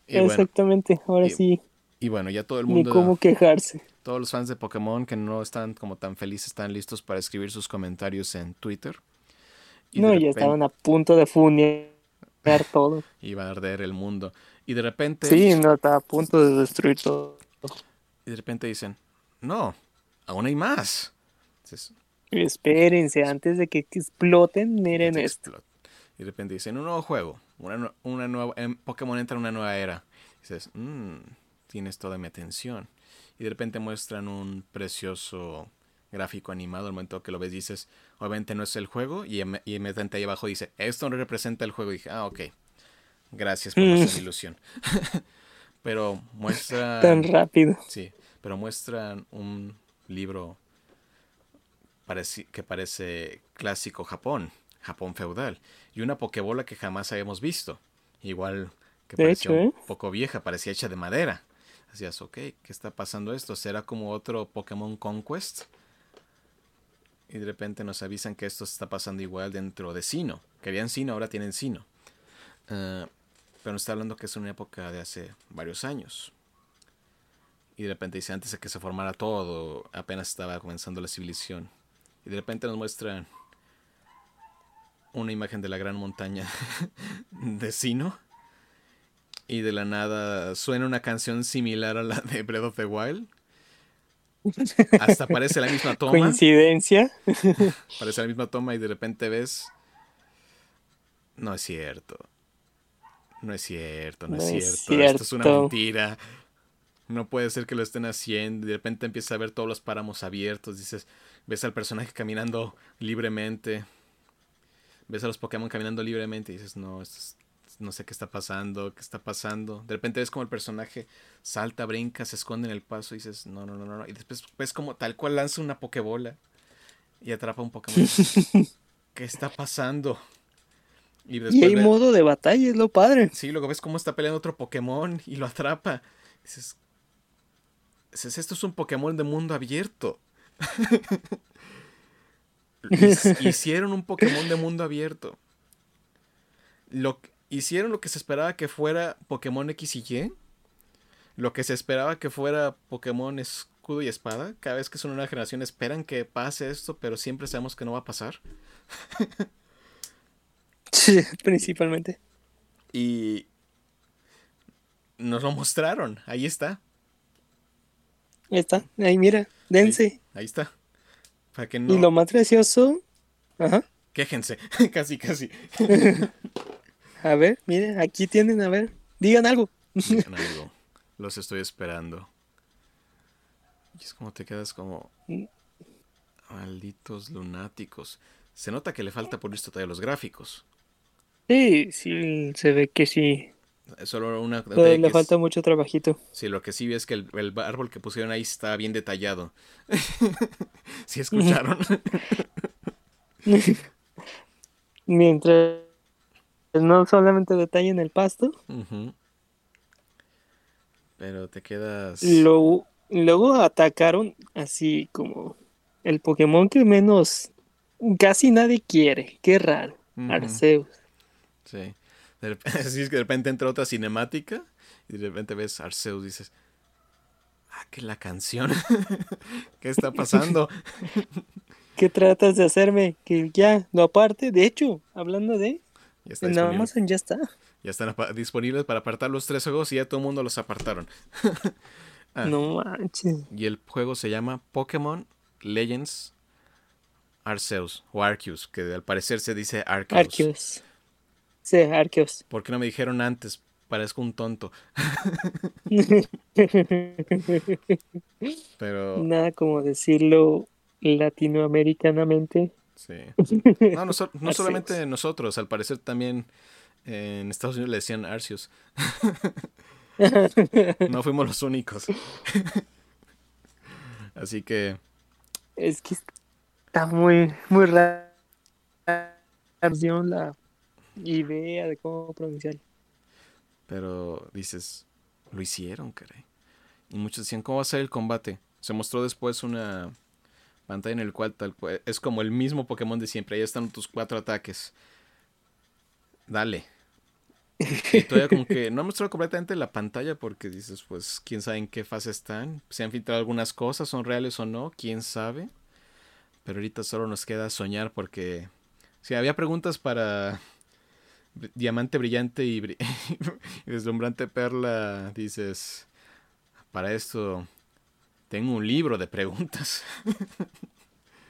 Y bueno, Exactamente, ahora y- sí, y bueno, ya todo el ni mundo, cómo quejarse. todos los fans de Pokémon que no están como tan felices, están listos para escribir sus comentarios en Twitter. Y No, ya repente estaban a punto de funear todo. iba a arder el mundo. Y de repente, Sí, no, estaba a punto de destruir todo. Y de repente dicen, no, aún hay más. Entonces, Espérense, antes de que exploten, miren esto. Y de repente dicen, un nuevo juego, una, una nueva, em, Pokémon entra en una nueva era. Y dices, "Mm, tienes toda mi atención. Y de repente muestran un precioso gráfico animado. Al momento que lo ves dices, obviamente no es el juego. Y, em- y inmediatamente ahí abajo dice, esto no representa el juego. Y dije, ah, ok. Gracias por nuestra ilusión. pero muestra... Tan rápido. Sí, pero muestran un libro pareci- que parece clásico Japón, Japón feudal, y una pokebola que jamás habíamos visto. Igual que parecía un ¿eh? poco vieja, parecía hecha de madera. Decías, ok, ¿qué está pasando esto? ¿Será como otro Pokémon Conquest? Y de repente nos avisan que esto está pasando igual dentro de Sino. Querían Sino, ahora tienen Sino. Ah, pero nos está hablando que es una época de hace varios años. Y de repente dice, antes de que se formara todo, apenas estaba comenzando la civilización. Y de repente nos muestran una imagen de la gran montaña de Sino. Y de la nada suena una canción similar a la de Breath of the Wild. Hasta parece la misma toma. Coincidencia. Parece la misma toma y de repente ves. No es cierto. No es cierto, no, No es, es cierto. Esto es una mentira. No puede ser que lo estén haciendo. Y de repente empiezas a ver todos los páramos abiertos. Dices, ves al personaje caminando libremente. Ves a los Pokémon caminando libremente y dices, no, esto es- no sé qué está pasando, qué está pasando. De repente ves como el personaje salta, brinca, se esconde en el paso y dices, no, no, no, no. no. Y después ves como tal cual lanza una Pokébola y atrapa un Pokémon. ¿Qué está pasando? Y hay modo de batalla, es lo padre. Sí, luego ves cómo está peleando otro Pokémon y lo atrapa. Dices, Dices, esto es un Pokémon de mundo abierto. Hic- Hicieron un Pokémon de mundo abierto. Lo, hicieron lo que se esperaba que fuera Pokémon X y Y. Lo que se esperaba que fuera Pokémon escudo y espada. Cada vez que son una generación esperan que pase esto, pero siempre sabemos que no va a pasar. Sí, principalmente. Y nos lo mostraron. Ahí está. Ahí está. Ahí mira, dense. Ahí está. Para que Y no lo más gracioso. Ajá. quéjense. casi, casi. A ver, miren, aquí tienen, a ver. Digan algo. Digan algo. Los estoy esperando. Y es como te quedas como. Malditos lunáticos. Se nota que le falta por listo todavía los gráficos. Sí, sí, se ve que sí. Es Solo una detalle le es- falta mucho trabajito. Sí, lo que sí es que el, el árbol que pusieron ahí está bien detallado. ¿Sí escucharon? Mientras no solamente detallen el pasto. Pero te quedas. luego, luego atacaron así como el Pokémon que menos casi nadie quiere. Qué raro. Arceus. Sí. De rep- Así es que de repente entra otra cinemática y de repente ves Arceus y dices, ah, que la canción. ¿Qué está pasando? ¿Qué tratas de hacerme? Que ya lo aparte. De hecho, hablando de, Ya, está en. Amazon ya está. Ya están disponibles para apartar los tres juegos y ya todo el mundo los apartaron. Ah. No manches. Y el juego se llama Pokémon Legends Arceus o Arceus, que al parecer se dice Arceus. Arceus. Sí, Arceus. ¿Por qué no me dijeron antes? Parezco un tonto. Pero Nada como decirlo latinoamericanamente. sí. No, no, so- no solamente nosotros, al parecer también eh, en Estados Unidos le decían Arceus. No fuimos los únicos. Así que Es que está muy, muy rara la idea de cómo pronunciarlo. Pero dices, lo hicieron, caray. Y muchos decían, ¿cómo va a ser el combate? Se mostró después una pantalla en el cual tal cual, es como el mismo Pokémon de siempre. Ahí están tus cuatro ataques. Dale. Y todavía como que no ha mostrado completamente la pantalla porque dices, pues, quién sabe en qué fase están. Se han filtrado algunas cosas, son reales o no, quién sabe. Pero ahorita solo nos queda soñar porque... Si había preguntas para Diamante Brillante y, bri- y Deslumbrante Perla, dices, para esto tengo un libro de preguntas.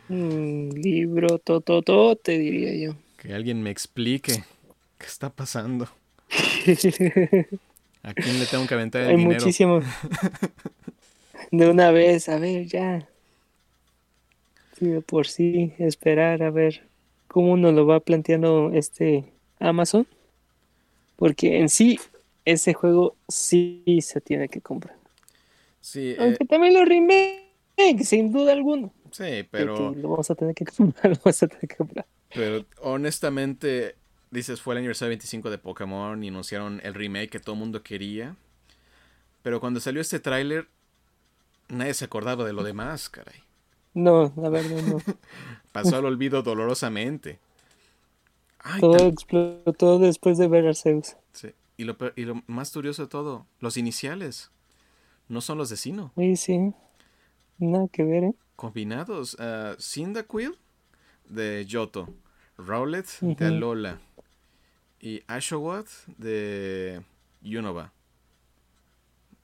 Un libro tototo, te diría yo. Que alguien me explique qué está pasando. ¿A quién le tengo que aventar el Hay dinero? muchísimo. De una vez, a ver, ya. Sí, de por sí, esperar a ver cómo nos lo va planteando este Amazon. Porque en sí, ese juego sí se tiene que comprar. Sí, eh, Aunque también los remakes, sin duda alguna. sí, pero, lo vamos a tener que comprar, lo vamos a tener que comprar. pero honestamente, dices, fue el aniversario 25 de Pokémon y anunciaron el remake que todo el mundo quería. Pero cuando salió este tráiler, nadie se acordaba de lo demás, caray. No, la verdad no. Pasó al olvido dolorosamente. Ay, Todo tan- explotó después de ver Arceus. sí. y, lo, y lo más curioso de todo, los iniciales no son los de Sino. Sí, sí. Nada que ver, ¿eh? Combinados. Uh, Cyndaquil de Yoto, Rowlet de. Alola y Ashowat de Unova.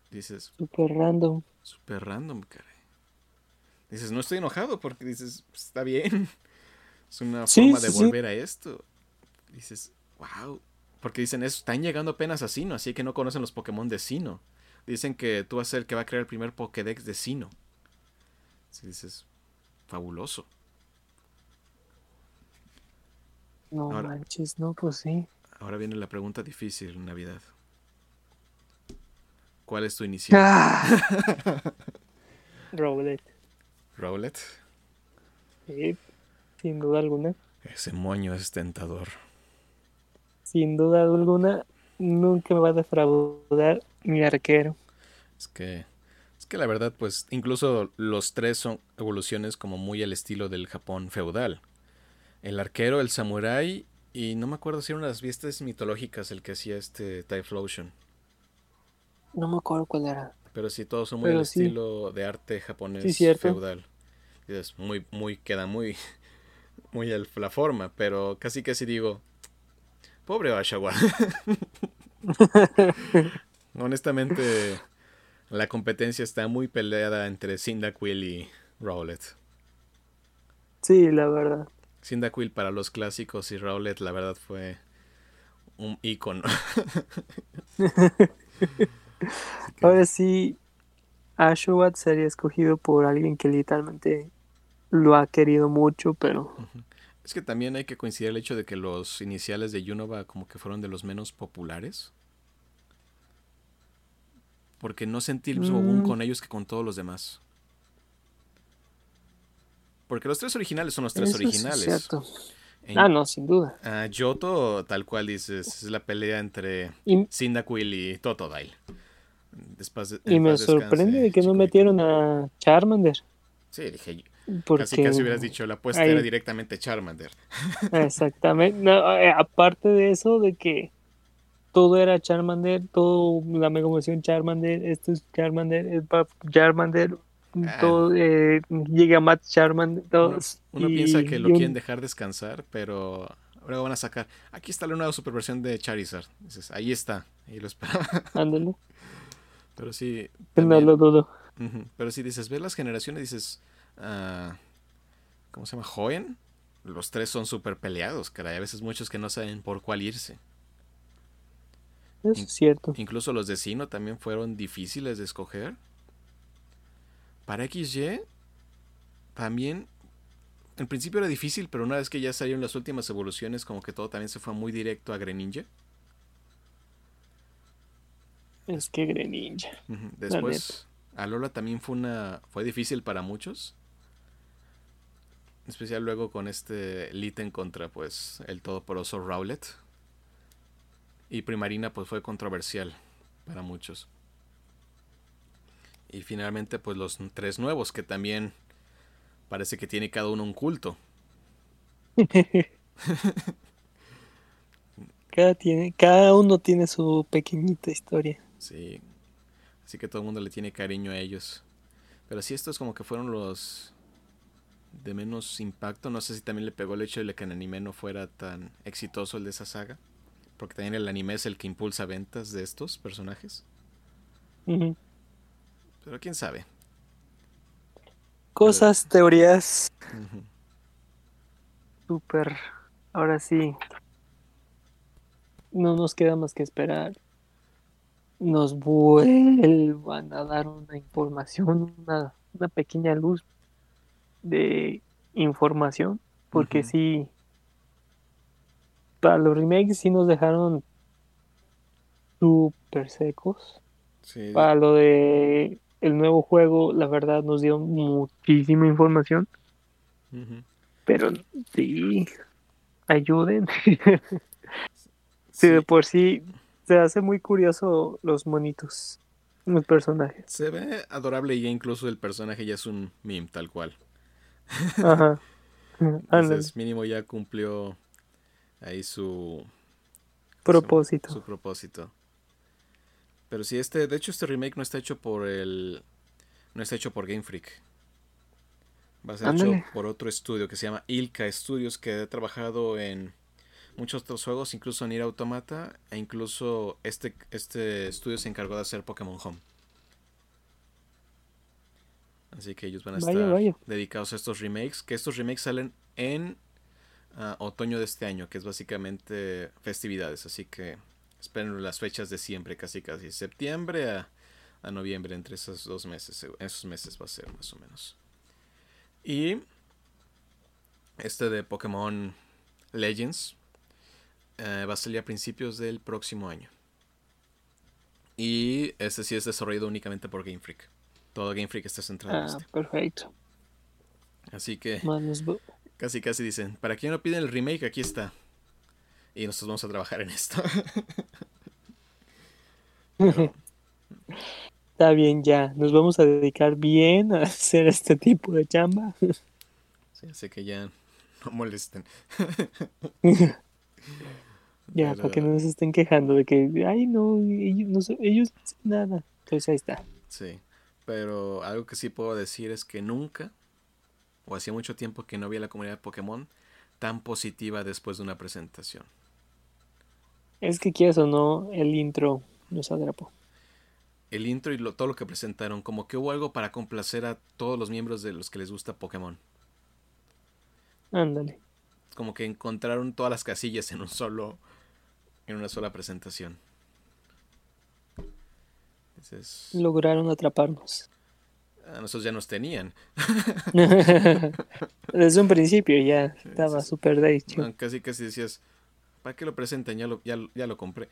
Dices, Súper random. super random, caray. Dices, no estoy enojado porque dices, "Pues, está bien. Es una Sí, forma de sí, sí. volver a esto. Dices, wow. Porque dicen, eso, están llegando apenas a Sino, así que no conocen los Pokémon de Sino. Dicen que tú vas a ser el que va a crear el primer Pokédex de Sino. Así dices, fabuloso. No Ahora- manches, no, pues sí. Ahora viene la pregunta difícil, Navidad. ¿Cuál es tu inicial? Ah. Rowlet. Rowlet. Sí, sin duda alguna. Ese moño es tentador. Sin duda alguna, nunca me va a defraudar mi arquero. Es que, es que la verdad, pues incluso los tres son evoluciones como muy al estilo del Japón feudal. El arquero, el samurái y no me acuerdo si eran las vistas mitológicas el que hacía este Typhlosion. No me acuerdo cuál era. Pero sí, todos son muy al estilo de arte japonés feudal. es muy, muy, queda muy, muy a la forma, pero casi casi digo, pobre Oshawa. Honestamente, la competencia está muy peleada entre Cyndaquil y Rowlet. Sí, la verdad. Cyndaquil para los clásicos y Rowlet, la verdad, fue un icono. Ahora sí, Ashwat sería escogido por alguien que literalmente lo ha querido mucho, pero... Es que también hay que coincidir el hecho de que los iniciales de Unova como que fueron de los menos populares. Porque no sentí el mismo boom mm. con ellos que con todos los demás. Porque los tres originales son los tres originales. Es cierto. ah, no, sin duda. Uh, Yoto, tal cual dices, es la pelea entre Cyndaquil y Totodile. y me sorprende de que no metieron a Charmander. Sí, dije, porque... Casi casi hubieras dicho, la apuesta era directamente Charmander. Exactamente. Eh, aparte de eso, de que todo era Charmander, todo la mega Charmander, esto es Charmander, es Charmander, ah. todo eh, llega Matt Charmander, todos. Uno, piensa que lo quieren dejar descansar, pero ahora van a sacar. Aquí está la nueva superversión de Charizard. Dices, ahí está. Y lo esperaba. Ándale. Pero sí. no lo dudo. Pero si dices, ves las generaciones, dices, uh, ¿cómo se llama? Joven. Los tres son súper peleados, caray. A veces muchos que no saben por cuál irse. Es cierto. Incluso los de Sino también fueron difíciles de escoger. Para XY, también. En principio era difícil, pero una vez que ya salieron las últimas evoluciones, como que todo también se fue muy directo a Greninja. Es que Greninja. Después, Alola también fue una. fue difícil para muchos especial luego con este Litten contra pues el todoporoso Rowlet. Y Primarina pues fue controversial para muchos. Y finalmente pues los tres nuevos que también parece que tiene cada uno un culto. cada, tiene, cada uno tiene su pequeñita historia. Sí. Así que todo el mundo le tiene cariño a ellos. Pero sí, estos como que fueron los de menos impacto. No sé si también le pegó el hecho de que el anime no fuera tan exitoso el de esa saga. Porque también el anime es el que impulsa ventas de estos personajes. Pero quién sabe. Cosas, teorías. Super. Ahora sí. No nos queda más que esperar. Nos vuelvan a dar una información, una, una pequeña luz de información, porque sí, para los remakes sí nos dejaron súper secos. Para lo de el nuevo juego, la verdad nos dio muchísima información. Pero sí, ayuden. sí, de por sí se hace muy curioso los monitos, los personajes. Se ve adorable y incluso el personaje ya es un meme tal cual. Ajá. Entonces, mínimo ya cumplió ahí su propósito. Su, propósito. Pero si este, de hecho este remake no está hecho por el no está hecho por Game Freak. Va a ser hecho por otro estudio que se llama Ilka Studios que ha trabajado en muchos otros juegos, incluso en Ir Automata e incluso este este estudio se encargó de hacer Pokémon Home. Así que ellos van a estar dedicados a estos remakes. Que estos remakes salen en ah, otoño de este año, que es básicamente festividades. Así que esperen las fechas de siempre, casi casi. Septiembre a, noviembre, entre esos dos meses. Esos meses va a ser más o menos. Y este de Pokémon Legends eh, va a salir a principios del próximo año. Y este sí es desarrollado únicamente por Game Freak. Todo Game Freak está centrado en ah, este. Perfecto. Así que casi casi dicen, ¿para quién no piden el remake? Aquí está. Y nosotros vamos a trabajar en esto. está bien ya, nos vamos a dedicar bien a hacer este tipo de chamba. Sí, así que ya no molesten. ya, para que no nos estén quejando de que, ay, no, ellos no, ellos no hacen nada. Entonces ahí está. Sí, pero algo que sí puedo decir es que nunca, o hacía mucho tiempo que no había la comunidad de Pokémon tan positiva después de una presentación. Es que quieras o no, el intro nos atrapó. El intro y lo, todo lo que presentaron, como que hubo algo para complacer a todos los miembros de los que les gusta Pokémon. Ándale. Como que encontraron todas las casillas en un solo, en una sola presentación. Lograron atraparnos. a nosotros ya nos tenían. Desde un principio ya estaba sí. super de hecho. No, casi casi decías, ¿para qué lo presentan? Ya lo, ya, ya lo compré.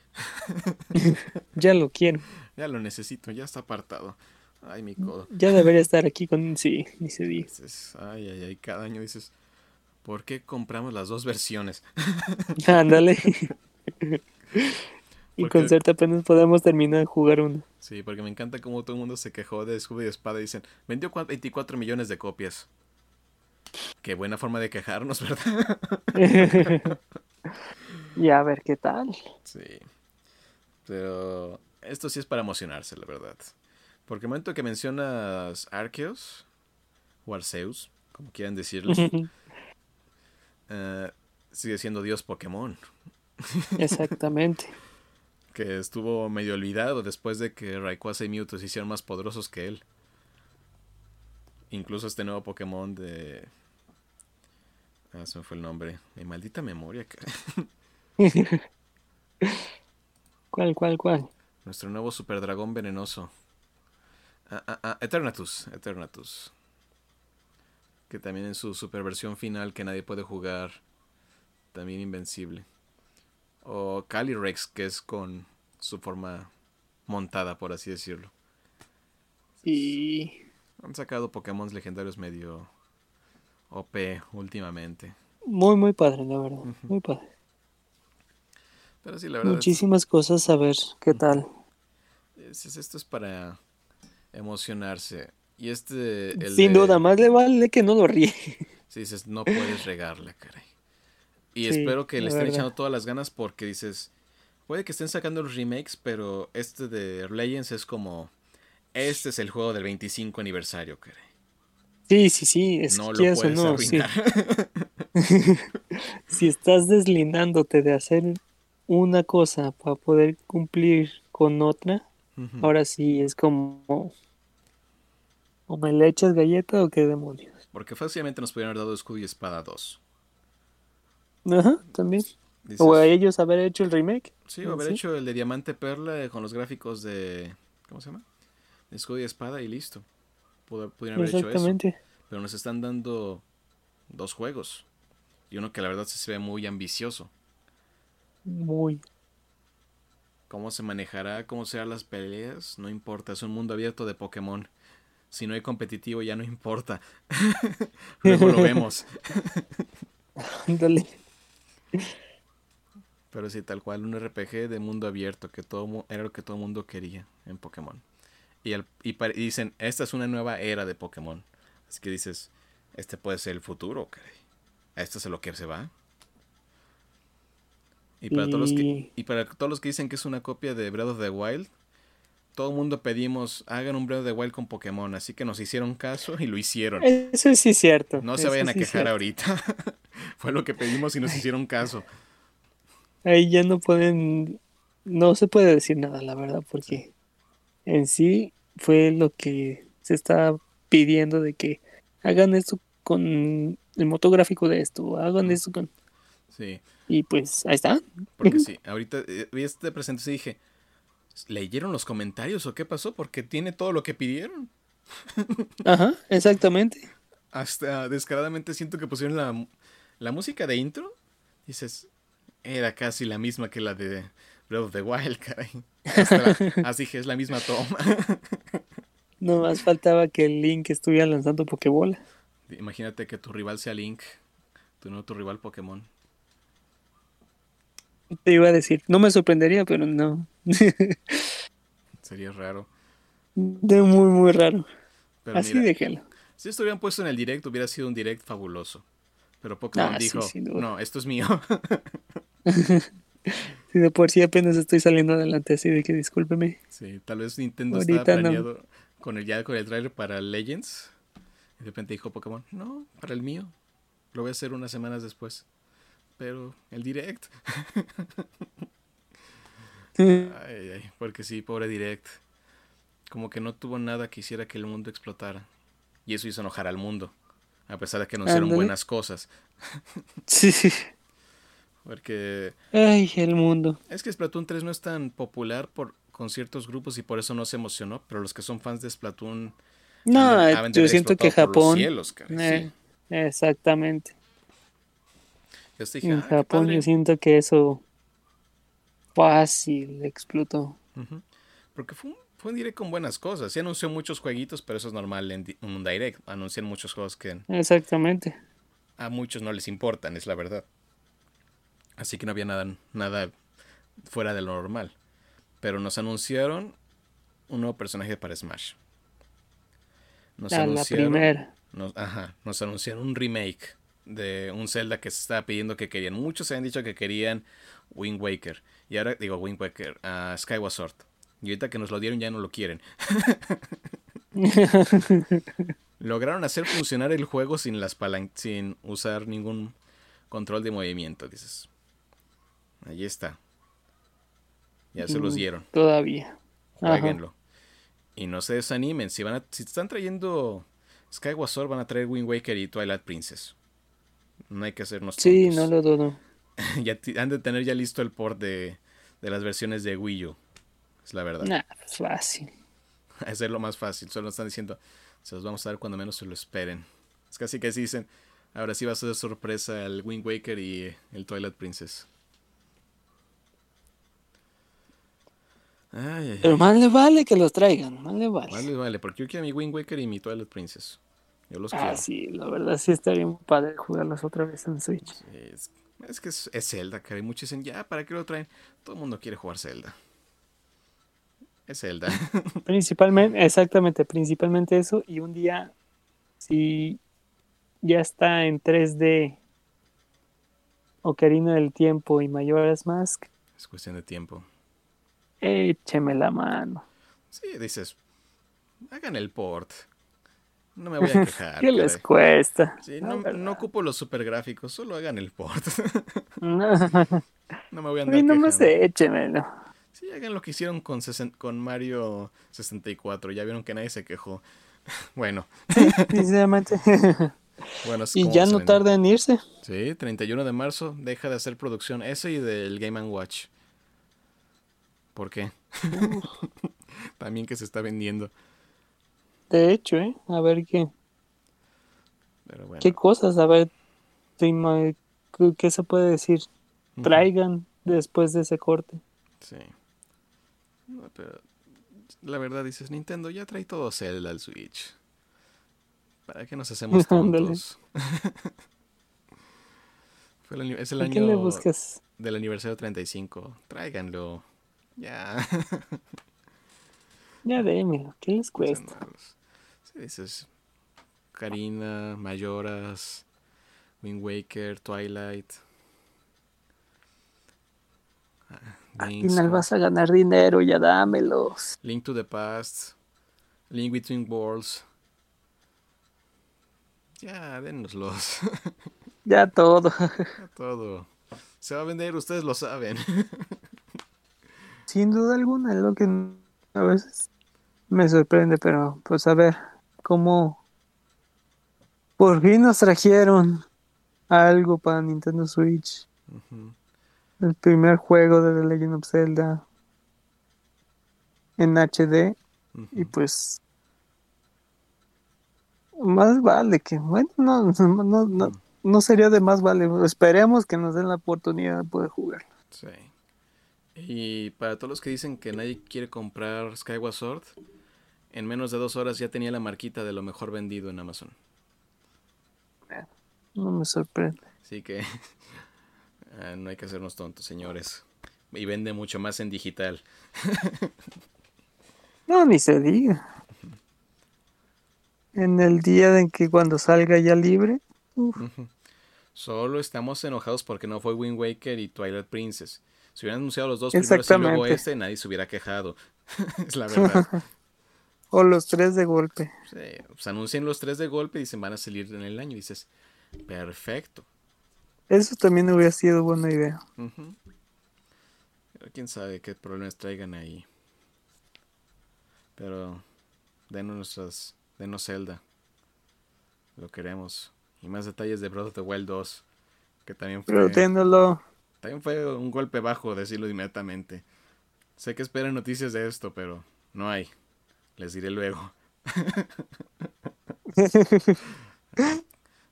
Ya lo quiero. Ya lo necesito, ya está apartado. Ay, mi codo. Ya debería estar aquí con... Sí, ni se diga. Ay, ay, ay, cada año dices, ¿por qué compramos las dos versiones? Ándale. Y Porque- con suerte apenas podemos terminar de jugar uno. Sí, porque me encanta cómo todo el mundo se quejó de Escudo y Espada y dicen, vendió cua- 24 millones de copias. Qué buena forma de quejarnos, ¿verdad? y a ver qué tal. Sí. Pero esto sí es para emocionarse, la verdad. Porque el momento que mencionas Arceus, o Arceus, como quieran decirlo, eh, sigue siendo Dios Pokémon. Exactamente. Que estuvo medio olvidado después de que Rayquaza y Mewtwo se hicieron más poderosos que él. Incluso este nuevo Pokémon de... Ah, se me fue el nombre. Mi maldita memoria. ¿Cuál, cuál, cuál? Nuestro nuevo super dragón venenoso. Ah, ah, ah, Eternatus. Eternatus. Que también en su super versión final que nadie puede jugar. También invencible. O Calyrex, que es con su forma montada, por así decirlo. Y Han sacado Pokémon legendarios medio OP últimamente. muy, muy padre, la verdad. Muy padre. Pero sí, la verdad. es- Muchísimas cosas a ver qué tal. es- es- esto es para emocionarse. Y este. el Sin de- duda, más le vale que no lo ríe. Si dices, no puedes regarla, caray. Y Sí, espero que le estén verdad. echando todas las ganas porque dices, puede que estén sacando los remakes, pero este de Legends es como, este es el juego del 25 aniversario, caray. Sí, sí, sí. Es No que lo puedes no, arruinar. si estás deslindándote de hacer una cosa para poder cumplir con otra, ahora sí es como. ¿O me le echas galleta o qué demonios? Porque fácilmente nos pudieron haber dado Escudo y Espada 2. Ajá, también. Dices, O a ellos haber hecho el remake. sí, o haber sí. hecho el de Diamante Perla eh, con los gráficos de, ¿cómo se llama? De Escudo y Espada y listo. Pudieron haber hecho eso. Exactamente. Pero nos están dando dos juegos. Y uno que la verdad se ve muy ambicioso. Muy. ¿Cómo se manejará? ¿Cómo serán las peleas? No importa, es un mundo abierto de Pokémon. Si no hay competitivo ya no importa. Luego lo vemos. Ándale. Pero sí, tal cual, un RPG de mundo abierto, que todo era lo que todo el mundo quería en Pokémon. Y, el- y dicen, esta es una nueva era de Pokémon. Así que dices, este puede ser el futuro, caray. A esto es a lo que se va. Y para, todos los que, y para todos los que dicen que es una copia de Breath of the Wild, todo el mundo pedimos, hagan un Breath of the Wild con Pokémon. Así que nos hicieron caso y lo hicieron. Eso sí es cierto. No se eso vayan a sí quejar cierto. ahorita. Fue lo que pedimos y nos hicieron caso. Ahí ya no pueden, no se puede decir nada, la verdad, porque en sí fue lo que se está pidiendo de que hagan esto con el motográfico de esto, hagan esto con... Sí. Y pues ahí está. Porque sí, ahorita eh, vi este presentación y dije, ¿leyeron los comentarios o qué pasó? Porque tiene todo lo que pidieron. Ajá, exactamente. Hasta descaradamente siento que pusieron la, la música de intro. Dices, era casi la misma que la de Breath of the Wild, caray. Hasta la- así que es la misma toma. No más faltaba que el Link estuviera lanzando Pokébola. Imagínate que tu rival sea Link, tu no tu rival Pokémon. Te iba a decir, no me sorprendería, pero no. Sería raro. De muy, muy raro. Pero Así mira, déjenlo. si esto hubieran puesto en el direct, hubiera sido un direct fabuloso. Pero Pokémon Ah, sí, dijo, no, esto es mío. Si de por sí apenas estoy saliendo adelante, así de que discúlpeme. sí, tal vez Nintendo Ahorita estaba no. planeado con el, ya con el trailer para Legends. Y de repente dijo Pokémon, no, para el mío. Lo voy a hacer unas semanas después. Pero el direct. Ay, ay, porque sí, pobre Direct. Como que no tuvo nada que hiciera que el mundo explotara. Y eso hizo enojar al mundo. A pesar de que anunciaron Ándale. buenas cosas. Sí, sí. Porque Ay, el mundo. es que Splatoon 3 no es tan popular por, con ciertos grupos y por eso no se emocionó. Pero los que son fans de Splatoon. No, han han yo siento que Japón. cielos, cara, eh, sí. Exactamente. Dije, En "Ah, Japón padre". yo siento que eso fácil explotó. Porque fue un, fue un direct con buenas cosas. Sí anunció muchos jueguitos, pero eso es normal en un direct. Anuncian muchos juegos que Exactamente. a muchos no les importan, es la verdad. Así que no había nada, nada fuera de lo normal. Pero nos anunciaron un nuevo personaje para Smash. Nos A la anunciaron, primera. nos, ajá, nos anunciaron un remake de un Zelda que se estaba pidiendo que querían. Muchos se han dicho que querían Wind Waker. Y ahora digo Wind Waker, a Skyward Sword. Y ahorita que nos lo dieron ya no lo quieren. Lograron hacer funcionar el juego sin las palan sin usar ningún control de movimiento, dices. Ahí está. Ya se los Mm, dieron. Todavía. Jueguenlo. Y no se desanimen. Si van a, si están trayendo Skyward Sword, van a traer Wind Waker y Twilight Princess. No hay que hacernos Sí, tontos. no lo dudo. ya han de tener ya listo el port de, de las versiones de Wii U. Es la verdad. Nah, fácil. Ese es lo más fácil. Solo están diciendo, se los vamos a dar cuando menos se lo esperen. Es casi que sí dicen, ahora sí va a ser sorpresa el Wind Waker y el Twilight Princess. Ay, ay, Pero más le vale que los traigan, más le vale. Vale, vale, porque yo quiero mi Wind Waker y mi Twilight Princess. Yo los Ah, quiero. sí, la verdad sí estaría muy padre jugarlas otra vez en Switch. Es, es que es, es Zelda. Y muchos dicen, ya, ¿para qué lo traen? Todo el mundo quiere jugar Zelda. Es Zelda. Principalmente, exactamente, principalmente eso. Y un día, si ya está en 3D Ocarina del Tiempo y Majora's Mask, es cuestión de tiempo. écheme la mano. Sí, dices, hagan el port. No me voy a quejar. ¿Qué les caray. cuesta? Sí, no, no ocupo los super gráficos, solo hagan el port. No, no me voy a a andar mí no me sé, échemelo. Sí, hagan lo que hicieron con, con Mario 64. Ya vieron que nadie se quejó. bueno, Sinceramente. bueno. y ya se no tarda en irse. Sí, 31 de marzo deja de hacer producción ese y del Game Watch. ¿Por qué? También que se está vendiendo. De hecho, ¿eh? A ver qué, Pero bueno. qué cosas, a ver, ¿qué- ¿qué se puede decir? Traigan después de ese corte. Sí. No, pero la verdad dices, Nintendo ya trae todo Zelda al Switch. ¿Para qué nos hacemos tontos? Fue el es el ¿Por qué le año buscas? del aniversario 35. Tráiganlo. Ya. Ya démelo, ¿qué les cuesta? Dices Karina, Mayoras, Wind Waker, Twilight. Ah, Al final vas a ganar dinero, ya dámelos. Link to the Past, Link Between Worlds. Ya, dénoslos. Ya todo. Ya todo. Se va a vender, ustedes lo saben. Sin duda alguna, es lo que a veces me sorprende, pero pues a ver, cómo por fin nos trajeron algo para Nintendo Switch. El primer juego de The Legend of Zelda en HD. Y pues más vale que, bueno, no, no, no, no, Mm. no sería de más vale. Esperemos que nos den la oportunidad de poder jugar. Sí. Y para todos los que dicen que nadie quiere comprar Skyward Sword, en menos de dos horas ya tenía la marquita de lo mejor vendido en Amazon. No me sorprende. Así que ah, no hay que hacernos tontos, señores. Y vende mucho más en digital. No, ni se diga. En el día en que cuando salga ya libre. uf, Solo estamos enojados porque no fue Wind Waker y Twilight Princess. Si hubieran anunciado los dos primeros y luego este, nadie se hubiera quejado. es la verdad. O los tres de golpe. Sí, pues anuncian los tres de golpe y dicen van a salir en el año. Y dices, perfecto. Eso también hubiera sido buena idea. Ujú. Pero quién sabe qué problemas traigan ahí. Pero denos nuestras. Denos Zelda. Lo queremos. Y más detalles de Breath of the Wild 2. Que también fue. Pero ténlo. También fue un golpe bajo decirlo inmediatamente. Sé que esperan noticias de esto, pero no hay. Les diré luego.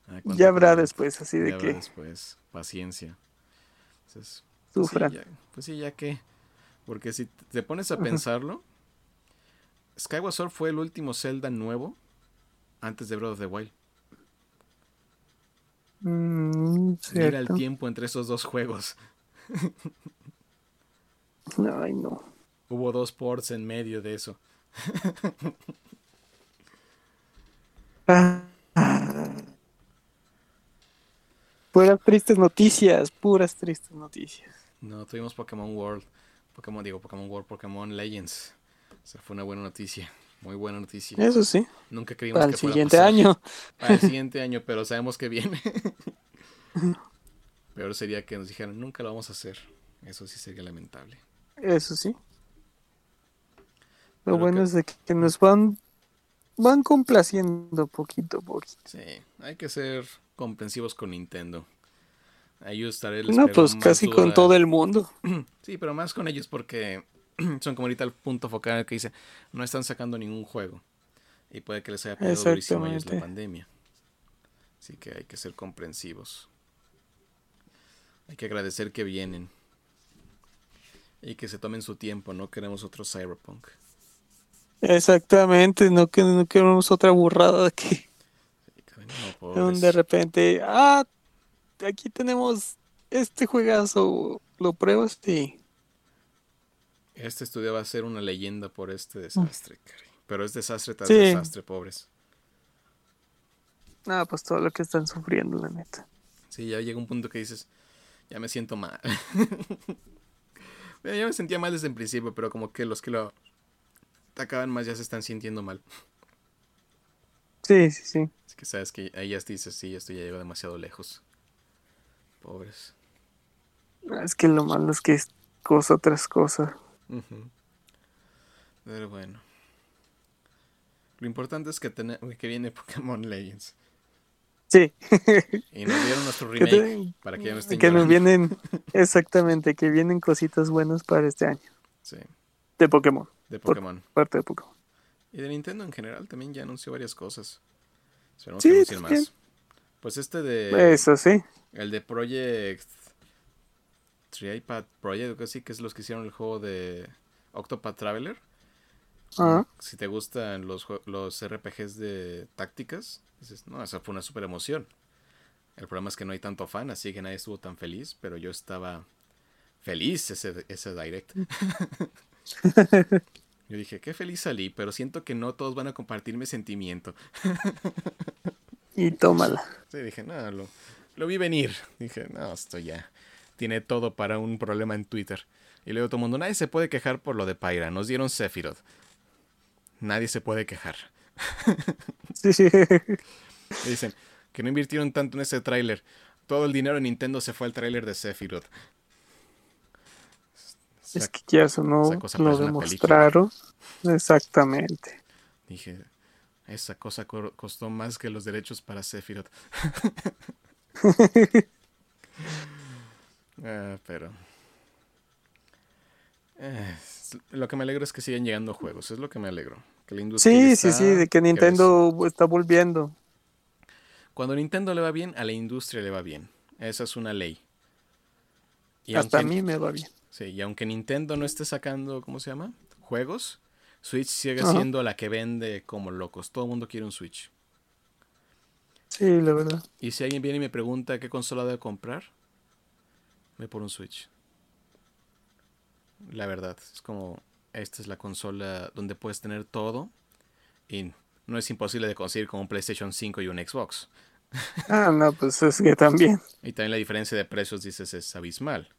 Ah, ya habrá después, así de Ya habrá que después. Paciencia. Entonces, pues sí, ya, pues sí, ya que. Porque si te pones a pensarlo, Skyward Sword fue el último Zelda nuevo antes de Breath of the Wild. Mm, Mira el tiempo entre esos dos juegos. Ay, no. Hubo dos ports en medio de eso. Ah. Puras tristes noticias, puras tristes noticias. No, tuvimos Pokémon World. Pokémon, digo, Pokémon World, Pokémon Legends. O sea, fue una buena noticia. Muy buena noticia. Eso sí, Nunca creímos para que el fuera siguiente pasar. año. Para el siguiente año, pero sabemos que viene. Peor sería que nos dijeran, nunca lo vamos a hacer. Eso sí sería lamentable. Eso sí. Lo Pero bueno que- es de que nos van, van complaciendo poquito a poquito. Sí, hay que ser comprensivos con Nintendo. A ellos estaré les No, pues casi con todo el mundo. Sí, pero más con ellos porque son como ahorita el punto focal en el que dice, no están sacando ningún juego. Y puede que les haya pegado durísimo a ellos la pandemia. Así que hay que ser comprensivos. Hay que agradecer que vienen. Y que se tomen su tiempo, no queremos otro Cyberpunk. Exactamente, no, que, no queremos otra burrada que, no, donde de repente, ah, aquí tenemos este juegazo, lo pruebas y Este estudio va a ser una leyenda por este desastre, caray. Pero es desastre tras Sí. desastre, pobres. nada, pues todo lo que están sufriendo, la neta. Sí, ya llega un punto que dices, ya me siento mal. Ya me sentía mal desde el principio, pero como que los que lo atacaban más ya se están sintiendo mal. Sí, sí, sí. Así que sabes que ahí ya dices, sí, esto ya llegó demasiado lejos. Pobres. Es que lo malo es que es cosa tras cosa. Pero bueno. Lo importante es que, tene- que viene Pokémon Legends. Sí, Y nos dieron nuestro remake te- para que ya no estén que nos vienen, exactamente, que vienen cositas buenas para este año. Sí, De Pokémon, de Por- Pokémon. parte de Pokémon. Y de Nintendo en general también ya anunció varias cosas. Esperemos Sí, que anuncien más. Pues este de. Eso sí. El de Project. TriiPad Project, así, que es los que hicieron el juego de Octopath Traveler. Si te gustan los, los RPGs de tácticas, dices, no, esa fue una super emoción. El problema es que no hay tanto fan, así que nadie estuvo tan feliz, pero yo estaba feliz ese, ese direct. yo dije, qué feliz salí, pero siento que no todos van a compartir mi sentimiento. Y tómala. Sí, dije, no, lo, lo vi venir. Dije, no, esto ya tiene todo para un problema en Twitter. Y luego todo el mundo, nadie se puede quejar por lo de Pyra. Nos dieron Sephiroth. Nadie se puede quejar. Sí, dicen que no invirtieron tanto en ese tráiler. Todo el dinero de Nintendo se fue al tráiler de Sephiroth. Es que ya eso no lo demostraron. Exactamente. Dije, esa cosa co- costó más que los derechos para Sephiroth. Ah, pero... eh, lo que me alegro es que sigan llegando juegos. Es lo que me alegro. Que la industria Sí, sí, está sí, de que. Nintendo está volviendo. Cuando a Nintendo le va bien, a la industria le va bien. Esa es una ley. Y Hasta a mí me va bien. Sí, y aunque Nintendo no esté sacando, ¿cómo se llama? Juegos, Switch sigue Ajá. siendo la que vende como locos. Todo el mundo quiere un Switch. Sí, la verdad. Y si alguien viene y me pregunta qué consola debo comprar, me por un Switch. La verdad, es como esta es la consola donde puedes tener todo y no es imposible de conseguir con un PlayStation 5 y un Xbox. Ah, no, pues es que también. Y también la diferencia de precios, dices, es abismal.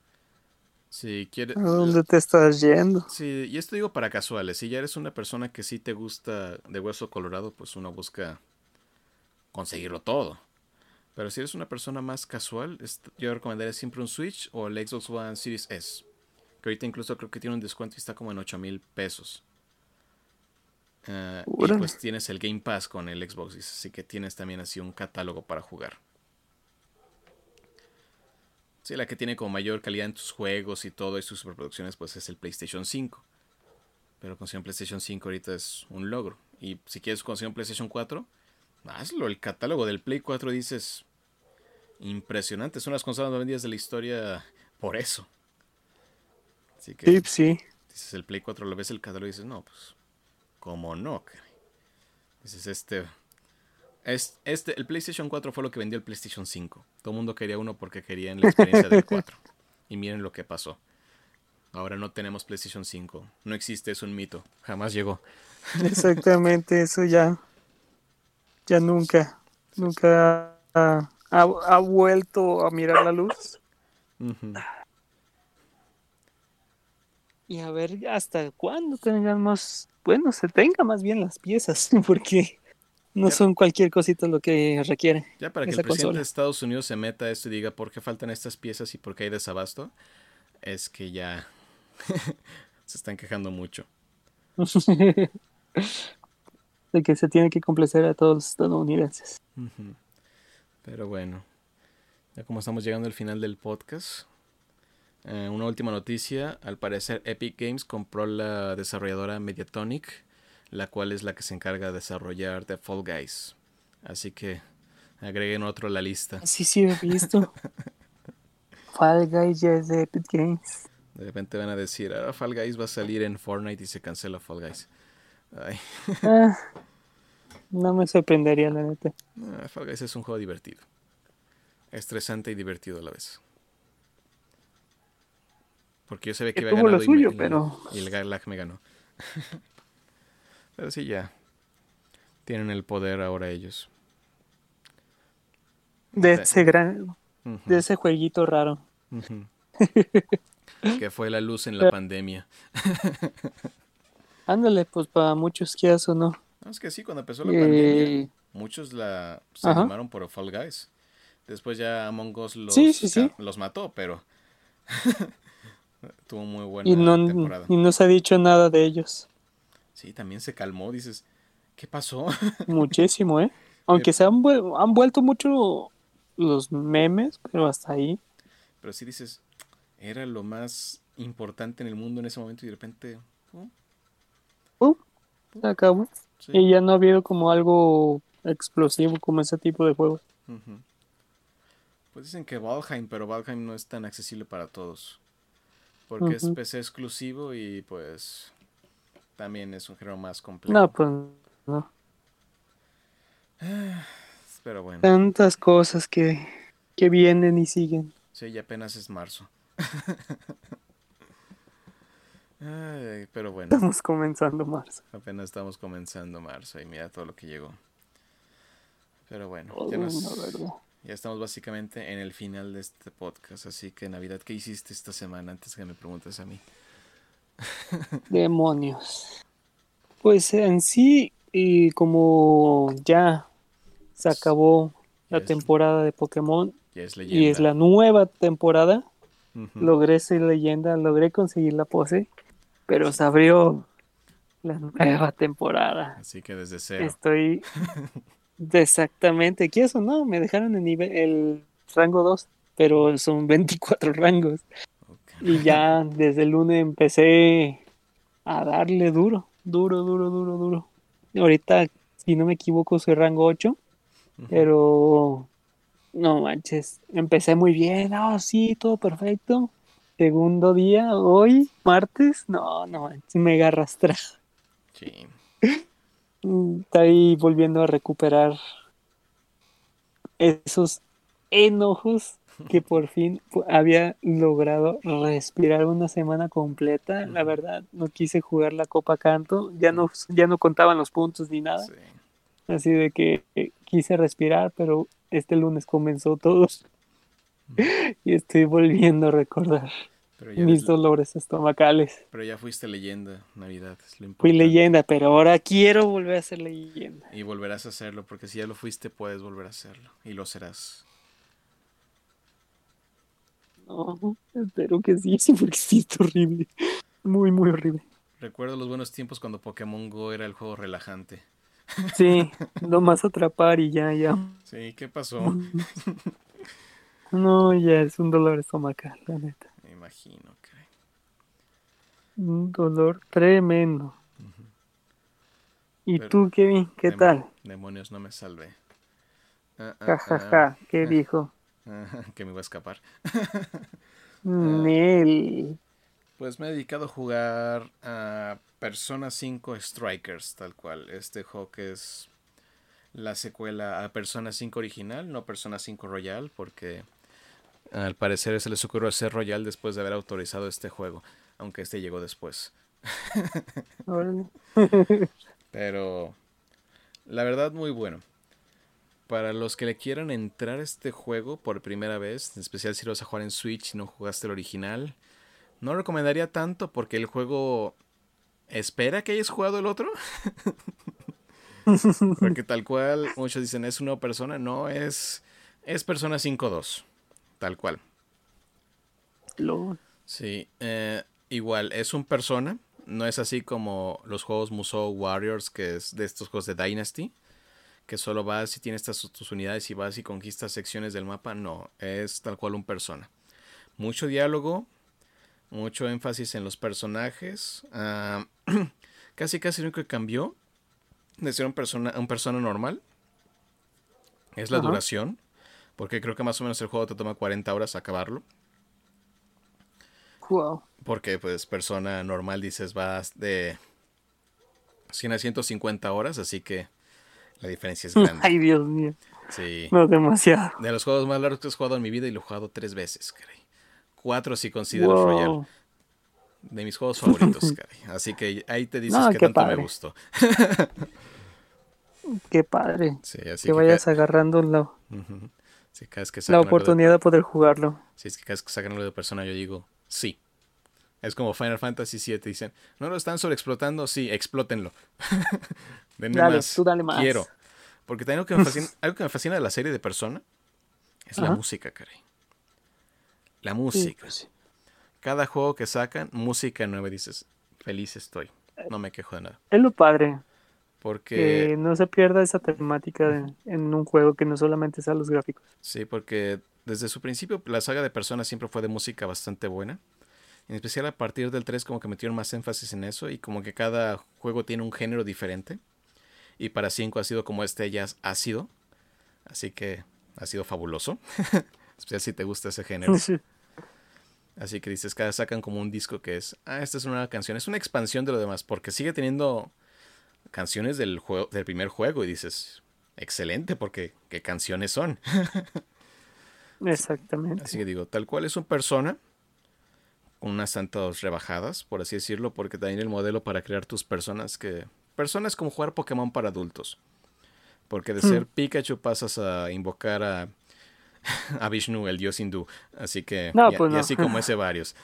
Si quieres... ¿A dónde te estás yendo? Sí, y esto digo para casuales. Si ya eres una persona que sí te gusta de hueso colorado, pues uno busca conseguirlo todo. Pero si eres una persona más casual, yo recomendaría siempre un Switch o el Xbox One Series S. Que ahorita incluso creo que tiene un descuento y está como en 8 mil pesos. Ah, y pues tienes el Game Pass con el Xbox, así que tienes también así un catálogo para jugar. Sí, la que tiene como mayor calidad en tus juegos y todo y sus superproducciones, pues es el PlayStation 5. Pero conseguir un PlayStation 5 ahorita es un logro. Y si quieres conseguir un PlayStation 4, hazlo. El catálogo del Play 4 dices impresionante. Son las consolas más vendidas de la historia por eso. Así que, sí, sí. Dices el Play 4, lo ves el catálogo y dices, no, pues, ¿cómo no? Dices, este es, este, el PlayStation 4 fue lo que vendió el PlayStation 5. Todo el mundo quería uno porque querían la experiencia del 4. Y miren lo que pasó. Ahora no tenemos PlayStation 5. No existe, es un mito. Jamás llegó. Exactamente, eso ya. Ya nunca. Nunca ha, vuelto a mirar la luz. Y a ver hasta cuándo tengamos. Bueno, se tenga más bien las piezas. Porque no son cualquier cosita lo que requiere. Ya para que el presidente de Estados Unidos se meta a esto y diga por qué faltan estas piezas y por qué hay desabasto, es que ya se están quejando mucho. de que se tiene que complacer a todos los estadounidenses. Pero bueno, ya como estamos llegando al final del podcast, eh, una última noticia. Al parecer Epic Games compró la desarrolladora Mediatonic la cual es la que se encarga de desarrollar The Fall Guys. Así que agreguen otro a la lista. Sí, sí, he visto. Fall Guys ya es de Epic Games. De repente van a decir, ahora Fall Guys va a salir en Fortnite y se cancela Fall Guys. Ah, no me sorprendería, la neta. Ah, Fall Guys es un juego divertido. Estresante y divertido a la vez. Porque yo sabía que, iba a ganar y, y el lag me ganó. Pero sí, ya. Tienen el poder ahora ellos. De ese gran. De ese jueguito raro. que fue la luz en la pandemia. Ándale, pues para muchos que o no. no. Es que sí, cuando empezó la pandemia, muchos la se animaron por Fall Guys. Después ya Among Us los, los mató, pero tuvo muy buena y no, temporada. Y no se ha dicho nada de ellos. Sí, también se calmó, dices, ¿qué pasó? Muchísimo, ¿eh? Aunque se han, han vuelto mucho los memes, pero hasta ahí. Pero sí dices, era lo más importante en el mundo en ese momento y de repente... Uh, se acabó. Y ya no ha habido como algo explosivo como ese tipo de juegos. Pues dicen que Valheim, pero Valheim no es tan accesible para todos. Porque es PC exclusivo y pues también es un género más complejo. No, pues no. Pero bueno. Tantas cosas que, que vienen y siguen. Sí, y apenas es marzo. pero bueno. Estamos comenzando marzo. Apenas estamos comenzando marzo y mira todo lo que llegó. Pero bueno, ya, ya estamos básicamente en el final de este podcast. Así que Navidad, ¿qué hiciste esta semana antes que me preguntes a mí? Demonios. Pues en sí, y como ya se acabó la temporada de Pokémon y es la nueva temporada, logré ser leyenda, logré conseguir la pose, pero se abrió la nueva temporada. Así que desde cero. Estoy exactamente, ¿qué eso? No, me dejaron en nivel, el rango 2, pero son 24 rangos. Y ya desde el lunes empecé a darle duro, duro, duro, duro, duro. Ahorita, si no me equivoco, soy rango 8, pero no manches, empecé muy bien, oh sí, todo perfecto. Segundo día, hoy, martes, no, no manches, me arrastra. Sí. Está ahí volviendo a recuperar esos enojos que por fin había logrado respirar una semana completa. La verdad, no quise jugar la Copa Canto, ya no, ya no contaban los puntos ni nada. Sí. Así de que eh, quise respirar, pero este lunes comenzó todo. Y estoy volviendo a recordar mis dolores estomacales. pero ya fuiste leyenda, Navidad. Es lo Fui leyenda, pero ahora quiero volver a ser leyenda. Y volverás a hacerlo, porque si ya lo fuiste, puedes volver a hacerlo. Y lo serás. No, espero que sí, sí, porque sí es horrible. Muy, muy horrible. Recuerdo los buenos tiempos cuando Pokémon Go era el juego relajante. Sí, nomás atrapar y ya, ya. Sí, ¿qué pasó? No, ya es un dolor estomacal, la neta. Me imagino que. Un dolor tremendo. ¿Y Pero- tú, Kevin, qué Dem- tal? Demonios, no me salvé. Ah, ah, Ja, ja, ah. ja, ¿qué dijo? Ah, que me voy a escapar. Nel. Pues me he dedicado a jugar a Persona 5 Strikers, tal cual. Este juego que es la secuela a Persona 5 original, no Persona 5 Royal, porque al parecer se les ocurrió hacer Royal después de haber autorizado este juego, aunque este llegó después. Pero la verdad muy bueno. Para los que le quieran entrar a este juego por primera vez, en especial si lo vas a jugar en Switch y no jugaste el original, no recomendaría tanto porque el juego espera que hayas jugado el otro. porque tal cual, muchos dicen es una persona, no es es Persona 5.2, tal cual. Lol. Sí, eh, igual, es un persona. No es así como los juegos Musou Warriors, que es de estos juegos de Dynasty. Que solo vas y tienes estas, tus unidades y vas y conquistas secciones del mapa. No, es tal cual un persona. Mucho diálogo, mucho énfasis en los personajes. ah, casi casi lo único que cambió de ser un persona, un persona normal es la Ajá. duración. Porque creo que más o menos el juego te toma 40 horas acabarlo. Wow. Porque pues persona normal dices vas de 100 a 150 horas, así que la diferencia es grande. Ay, Dios mío. Sí. No, demasiado. De los juegos más largos que he jugado en mi vida y lo he jugado tres veces, caray. Cuatro si considero Wow. Royal. De mis juegos favoritos, caray. Así que ahí te dices No, que qué tanto me gustó. Qué padre. Sí, así que que, vayas ca- agarrando la, Ujú. Sí, cada vez que la algo de- oportunidad de poder jugarlo. Si es que cada vez que sacan algo de persona, yo digo, sí. Es como Final Fantasy VII, dicen, no lo están sobreexplotando, sí, explótenlo. Denme Dale, más. tú dale más. Quiero. Porque también algo que me fascina, algo que me fascina de la serie de Persona es la música, caray. La música. sí. Cada juego que sacan, música nueva, dices, feliz estoy. No me quejo de nada. Es lo padre. Porque, Que no se pierda esa temática de- en un juego que no solamente sea los gráficos. sí, porque desde su principio la saga de Persona siempre fue de música bastante buena. En especial a partir del 3 como que metieron más énfasis en eso y como que cada juego tiene un género diferente. Y para 5 ha sido como este ya ha sido. Así que ha sido fabuloso. especial si te gusta ese género. Sí. Así que dices, cada sacan como un disco que es, ah, esta es una nueva canción. Es una expansión de lo demás, porque sigue teniendo canciones del, juego, del primer juego y dices, excelente, porque qué canciones son. Exactamente. Así que digo, tal cual es un persona, con unas tantas rebajadas, por así decirlo, porque también el modelo para crear tus personas que... Personas como jugar Pokémon para adultos. Porque de Hmm. ser Pikachu pasas a invocar a, a Vishnu, el dios hindú. Así que... No, y, pues y no. así como ese varios.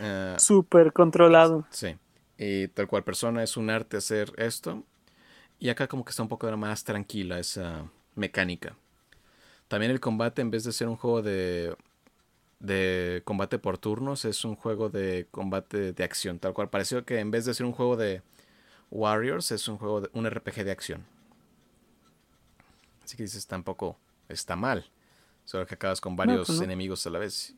Ah, Súper controlado. Sí. Y tal cual persona es un arte hacer esto. Y acá como que está un poco más tranquila esa mecánica. También el combate, en vez de ser un juego de, de combate por turnos, es un juego de combate de acción. Tal cual pareció que en vez de ser un juego de Warriors, es un juego de un RPG de acción. Así que dices, tampoco está mal. Solo que acabas con varios pues no. enemigos a la vez.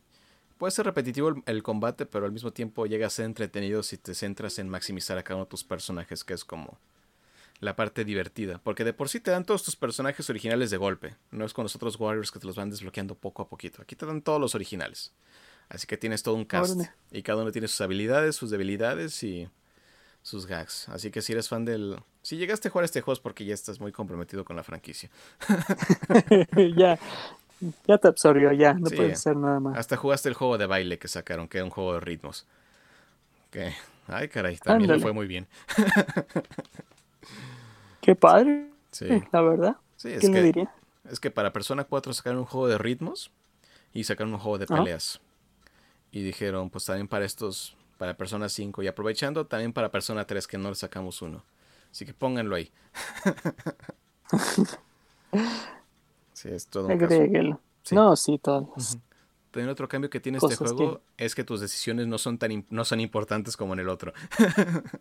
Puede ser repetitivo el, el combate, pero al mismo tiempo llega a ser entretenido si te centras en maximizar a cada uno de tus personajes, que es como la parte divertida. Porque de por sí te dan todos tus personajes originales de golpe. No es con los otros Warriors que te los van desbloqueando poco a poquito. Aquí te dan todos los originales. Así que tienes todo un cast. Órale. Y cada uno tiene sus habilidades, sus debilidades y sus gags. Así que si eres fan del... Si llegaste a jugar este juego es porque ya estás muy comprometido con la franquicia. ya. Ya te absorbió, ya, no Sí. puedes hacer nada más. Hasta jugaste el juego de baile que sacaron, que era un juego de ritmos. Que, ay, caray, también le fue muy bien. Qué padre, Sí, la verdad. sí es ¿Quién le que, diría? es que para Persona 4 sacaron un juego de ritmos y sacaron un juego de Ajá. peleas. Y dijeron, pues también para estos, para Persona 5 y aprovechando también para Persona 3 que no le sacamos uno. Así que pónganlo ahí. sí, es todo un caso. Sí. No, sí, todas. Ujú. También otro cambio que tiene este juego es que tus decisiones no son tan no son importantes como en el otro.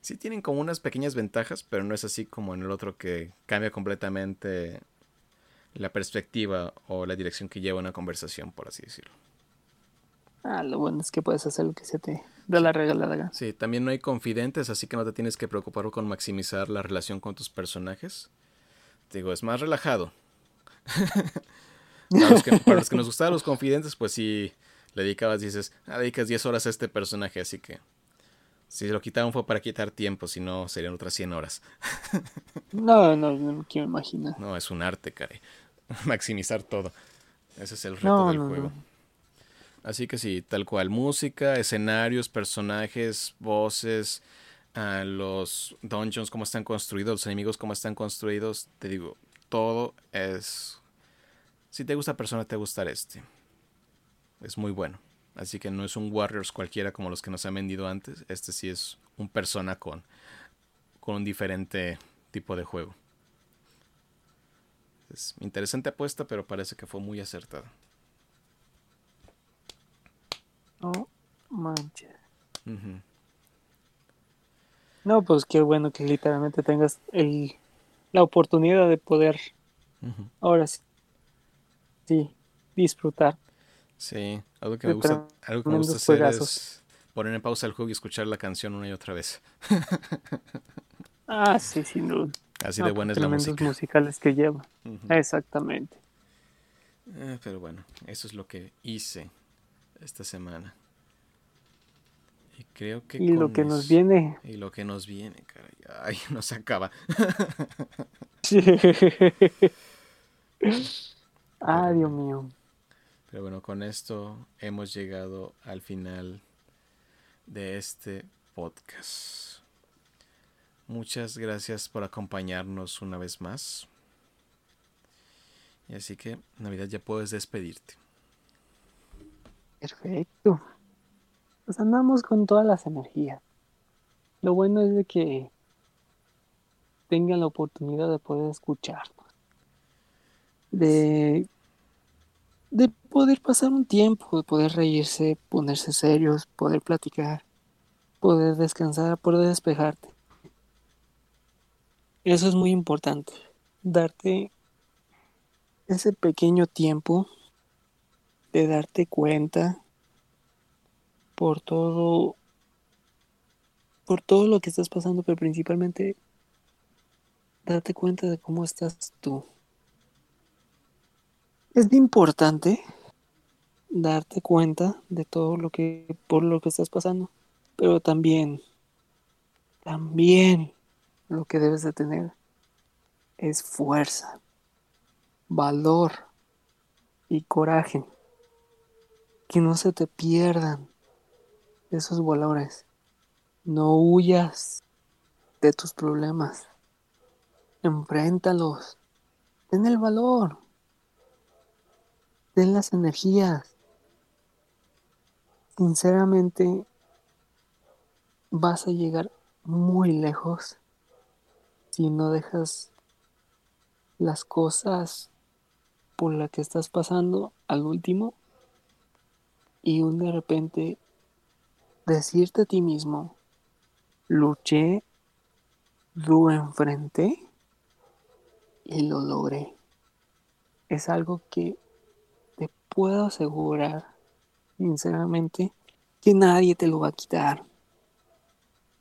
sí tienen como unas pequeñas ventajas, pero no es así como en el otro que cambia completamente la perspectiva o la dirección que lleva una conversación, por así decirlo. Ah, lo bueno es que puedes hacer lo que se te da la regalada. Sí, también no hay confidentes, así que no te tienes que preocupar con maximizar la relación con tus personajes. Te digo, es más relajado. para, los que, para los que nos gustaban los confidentes, pues sí, le dedicabas, dices, ah, dedicas 10 horas a este personaje, así que si lo quitaron fue para quitar tiempo, si no serían otras 100 horas. No, no, no me quiero imaginar. No, es un arte, caray. Maximizar todo. Ese es el reto No, del no, juego. no. Así que sí, tal cual. Música, escenarios, personajes, voces, ah, los dungeons, cómo están construidos, los enemigos, cómo están construidos. Te digo, todo es... Si te gusta Persona, te gustará este. Es muy bueno. Así que no es un Warriors cualquiera como los que nos han vendido antes. Este sí es un Persona con, con un diferente tipo de juego. Es interesante apuesta, pero parece que fue muy acertada. Manches. Ujú. No, pues qué bueno que literalmente tengas el, la oportunidad de poder ahora sí, sí disfrutar. Sí, algo que me gusta, algo que me gusta hacer es poner en pausa el juego y escuchar la canción una y otra vez. Ah, sí, sin duda. Así No, de buena es la música. musicales que lleva. Exactamente. Eh, pero bueno, eso es lo que hice esta semana. Y creo que Y lo que nos viene. Y lo que nos viene, caray. Ay, no se acaba. ah, Dios mío. Pero bueno, con esto hemos llegado al final de este podcast. Muchas gracias por acompañarnos una vez más. Y así que, Navidad, ya puedes despedirte. Perfecto. Pues andamos con todas las energías. Lo bueno es de que tengan la oportunidad de poder escucharnos. De, de poder pasar un tiempo, de poder reírse, ponerse serios, poder platicar, poder descansar, poder despejarte. Eso es muy importante. Darte ese pequeño tiempo de darte cuenta por todo por todo lo que estás pasando, pero principalmente darte cuenta de cómo estás tú. Es importante darte cuenta de todo lo que por lo que estás pasando, pero también también lo que debes de tener es fuerza, valor y coraje. Que no se te pierdan esos valores. No huyas de tus problemas. Enfréntalos. Ten el valor. Ten las energías. Sinceramente, vas a llegar muy lejos si no dejas las cosas por las que estás pasando al último y un de repente decirte a ti mismo, luché, lo enfrenté y lo logré. Es algo que puedo asegurar, sinceramente, que nadie te lo va a quitar.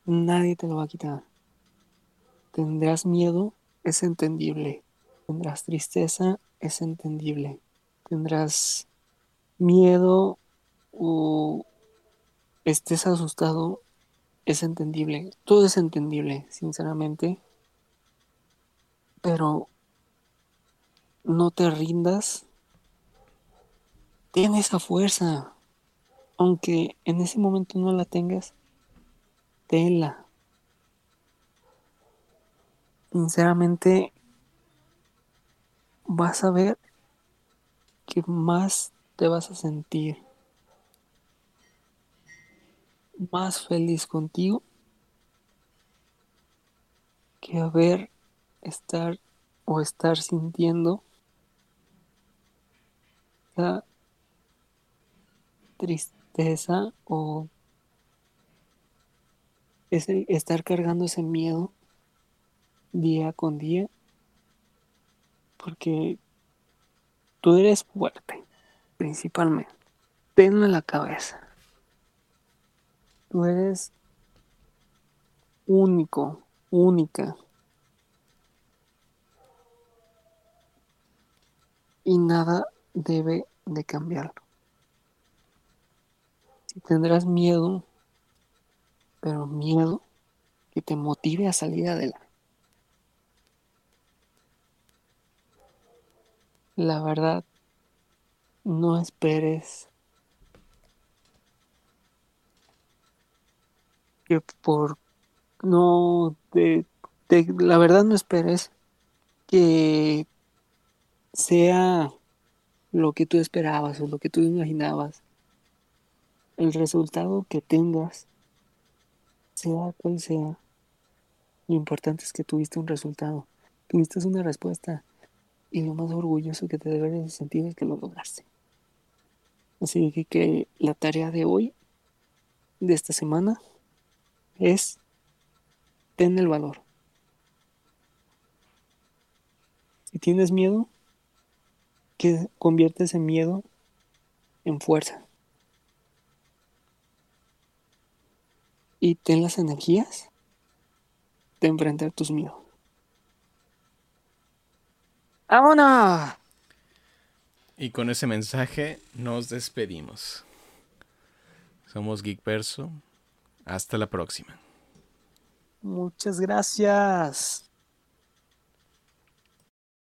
Nadie te lo va a quitar. Tendrás miedo, es entendible. Tendrás tristeza, es entendible. Tendrás miedo o estés asustado, es entendible. Todo es entendible, sinceramente. Pero no te rindas, ten esa fuerza. Aunque en ese momento no la tengas, tenla. Sinceramente, vas a ver que más te vas a sentir más feliz contigo que haber estar o estar sintiendo esa tristeza o estar cargando ese miedo día con día porque tú eres fuerte principalmente. Tenlo en la cabeza. Tú eres único única. Y nada debe de cambiarlo. Si tendrás miedo, pero miedo que te motive a salir adelante. La verdad, no esperes que por no te, la verdad no esperes que sea lo que tú esperabas o lo que tú imaginabas, el resultado que tengas, sea cual sea, lo importante es que tuviste un resultado, tuviste una respuesta y lo más orgulloso que te deberías sentir es que lo lograste. Así que, la tarea de hoy, de esta semana, es ten el valor. Si tienes miedo, que convierte ese miedo en fuerza. Y ten las energías de enfrentar tus miedos. ¡Vámonos! Y con ese mensaje nos despedimos. Somos Geek Perso. Hasta la próxima. Muchas gracias.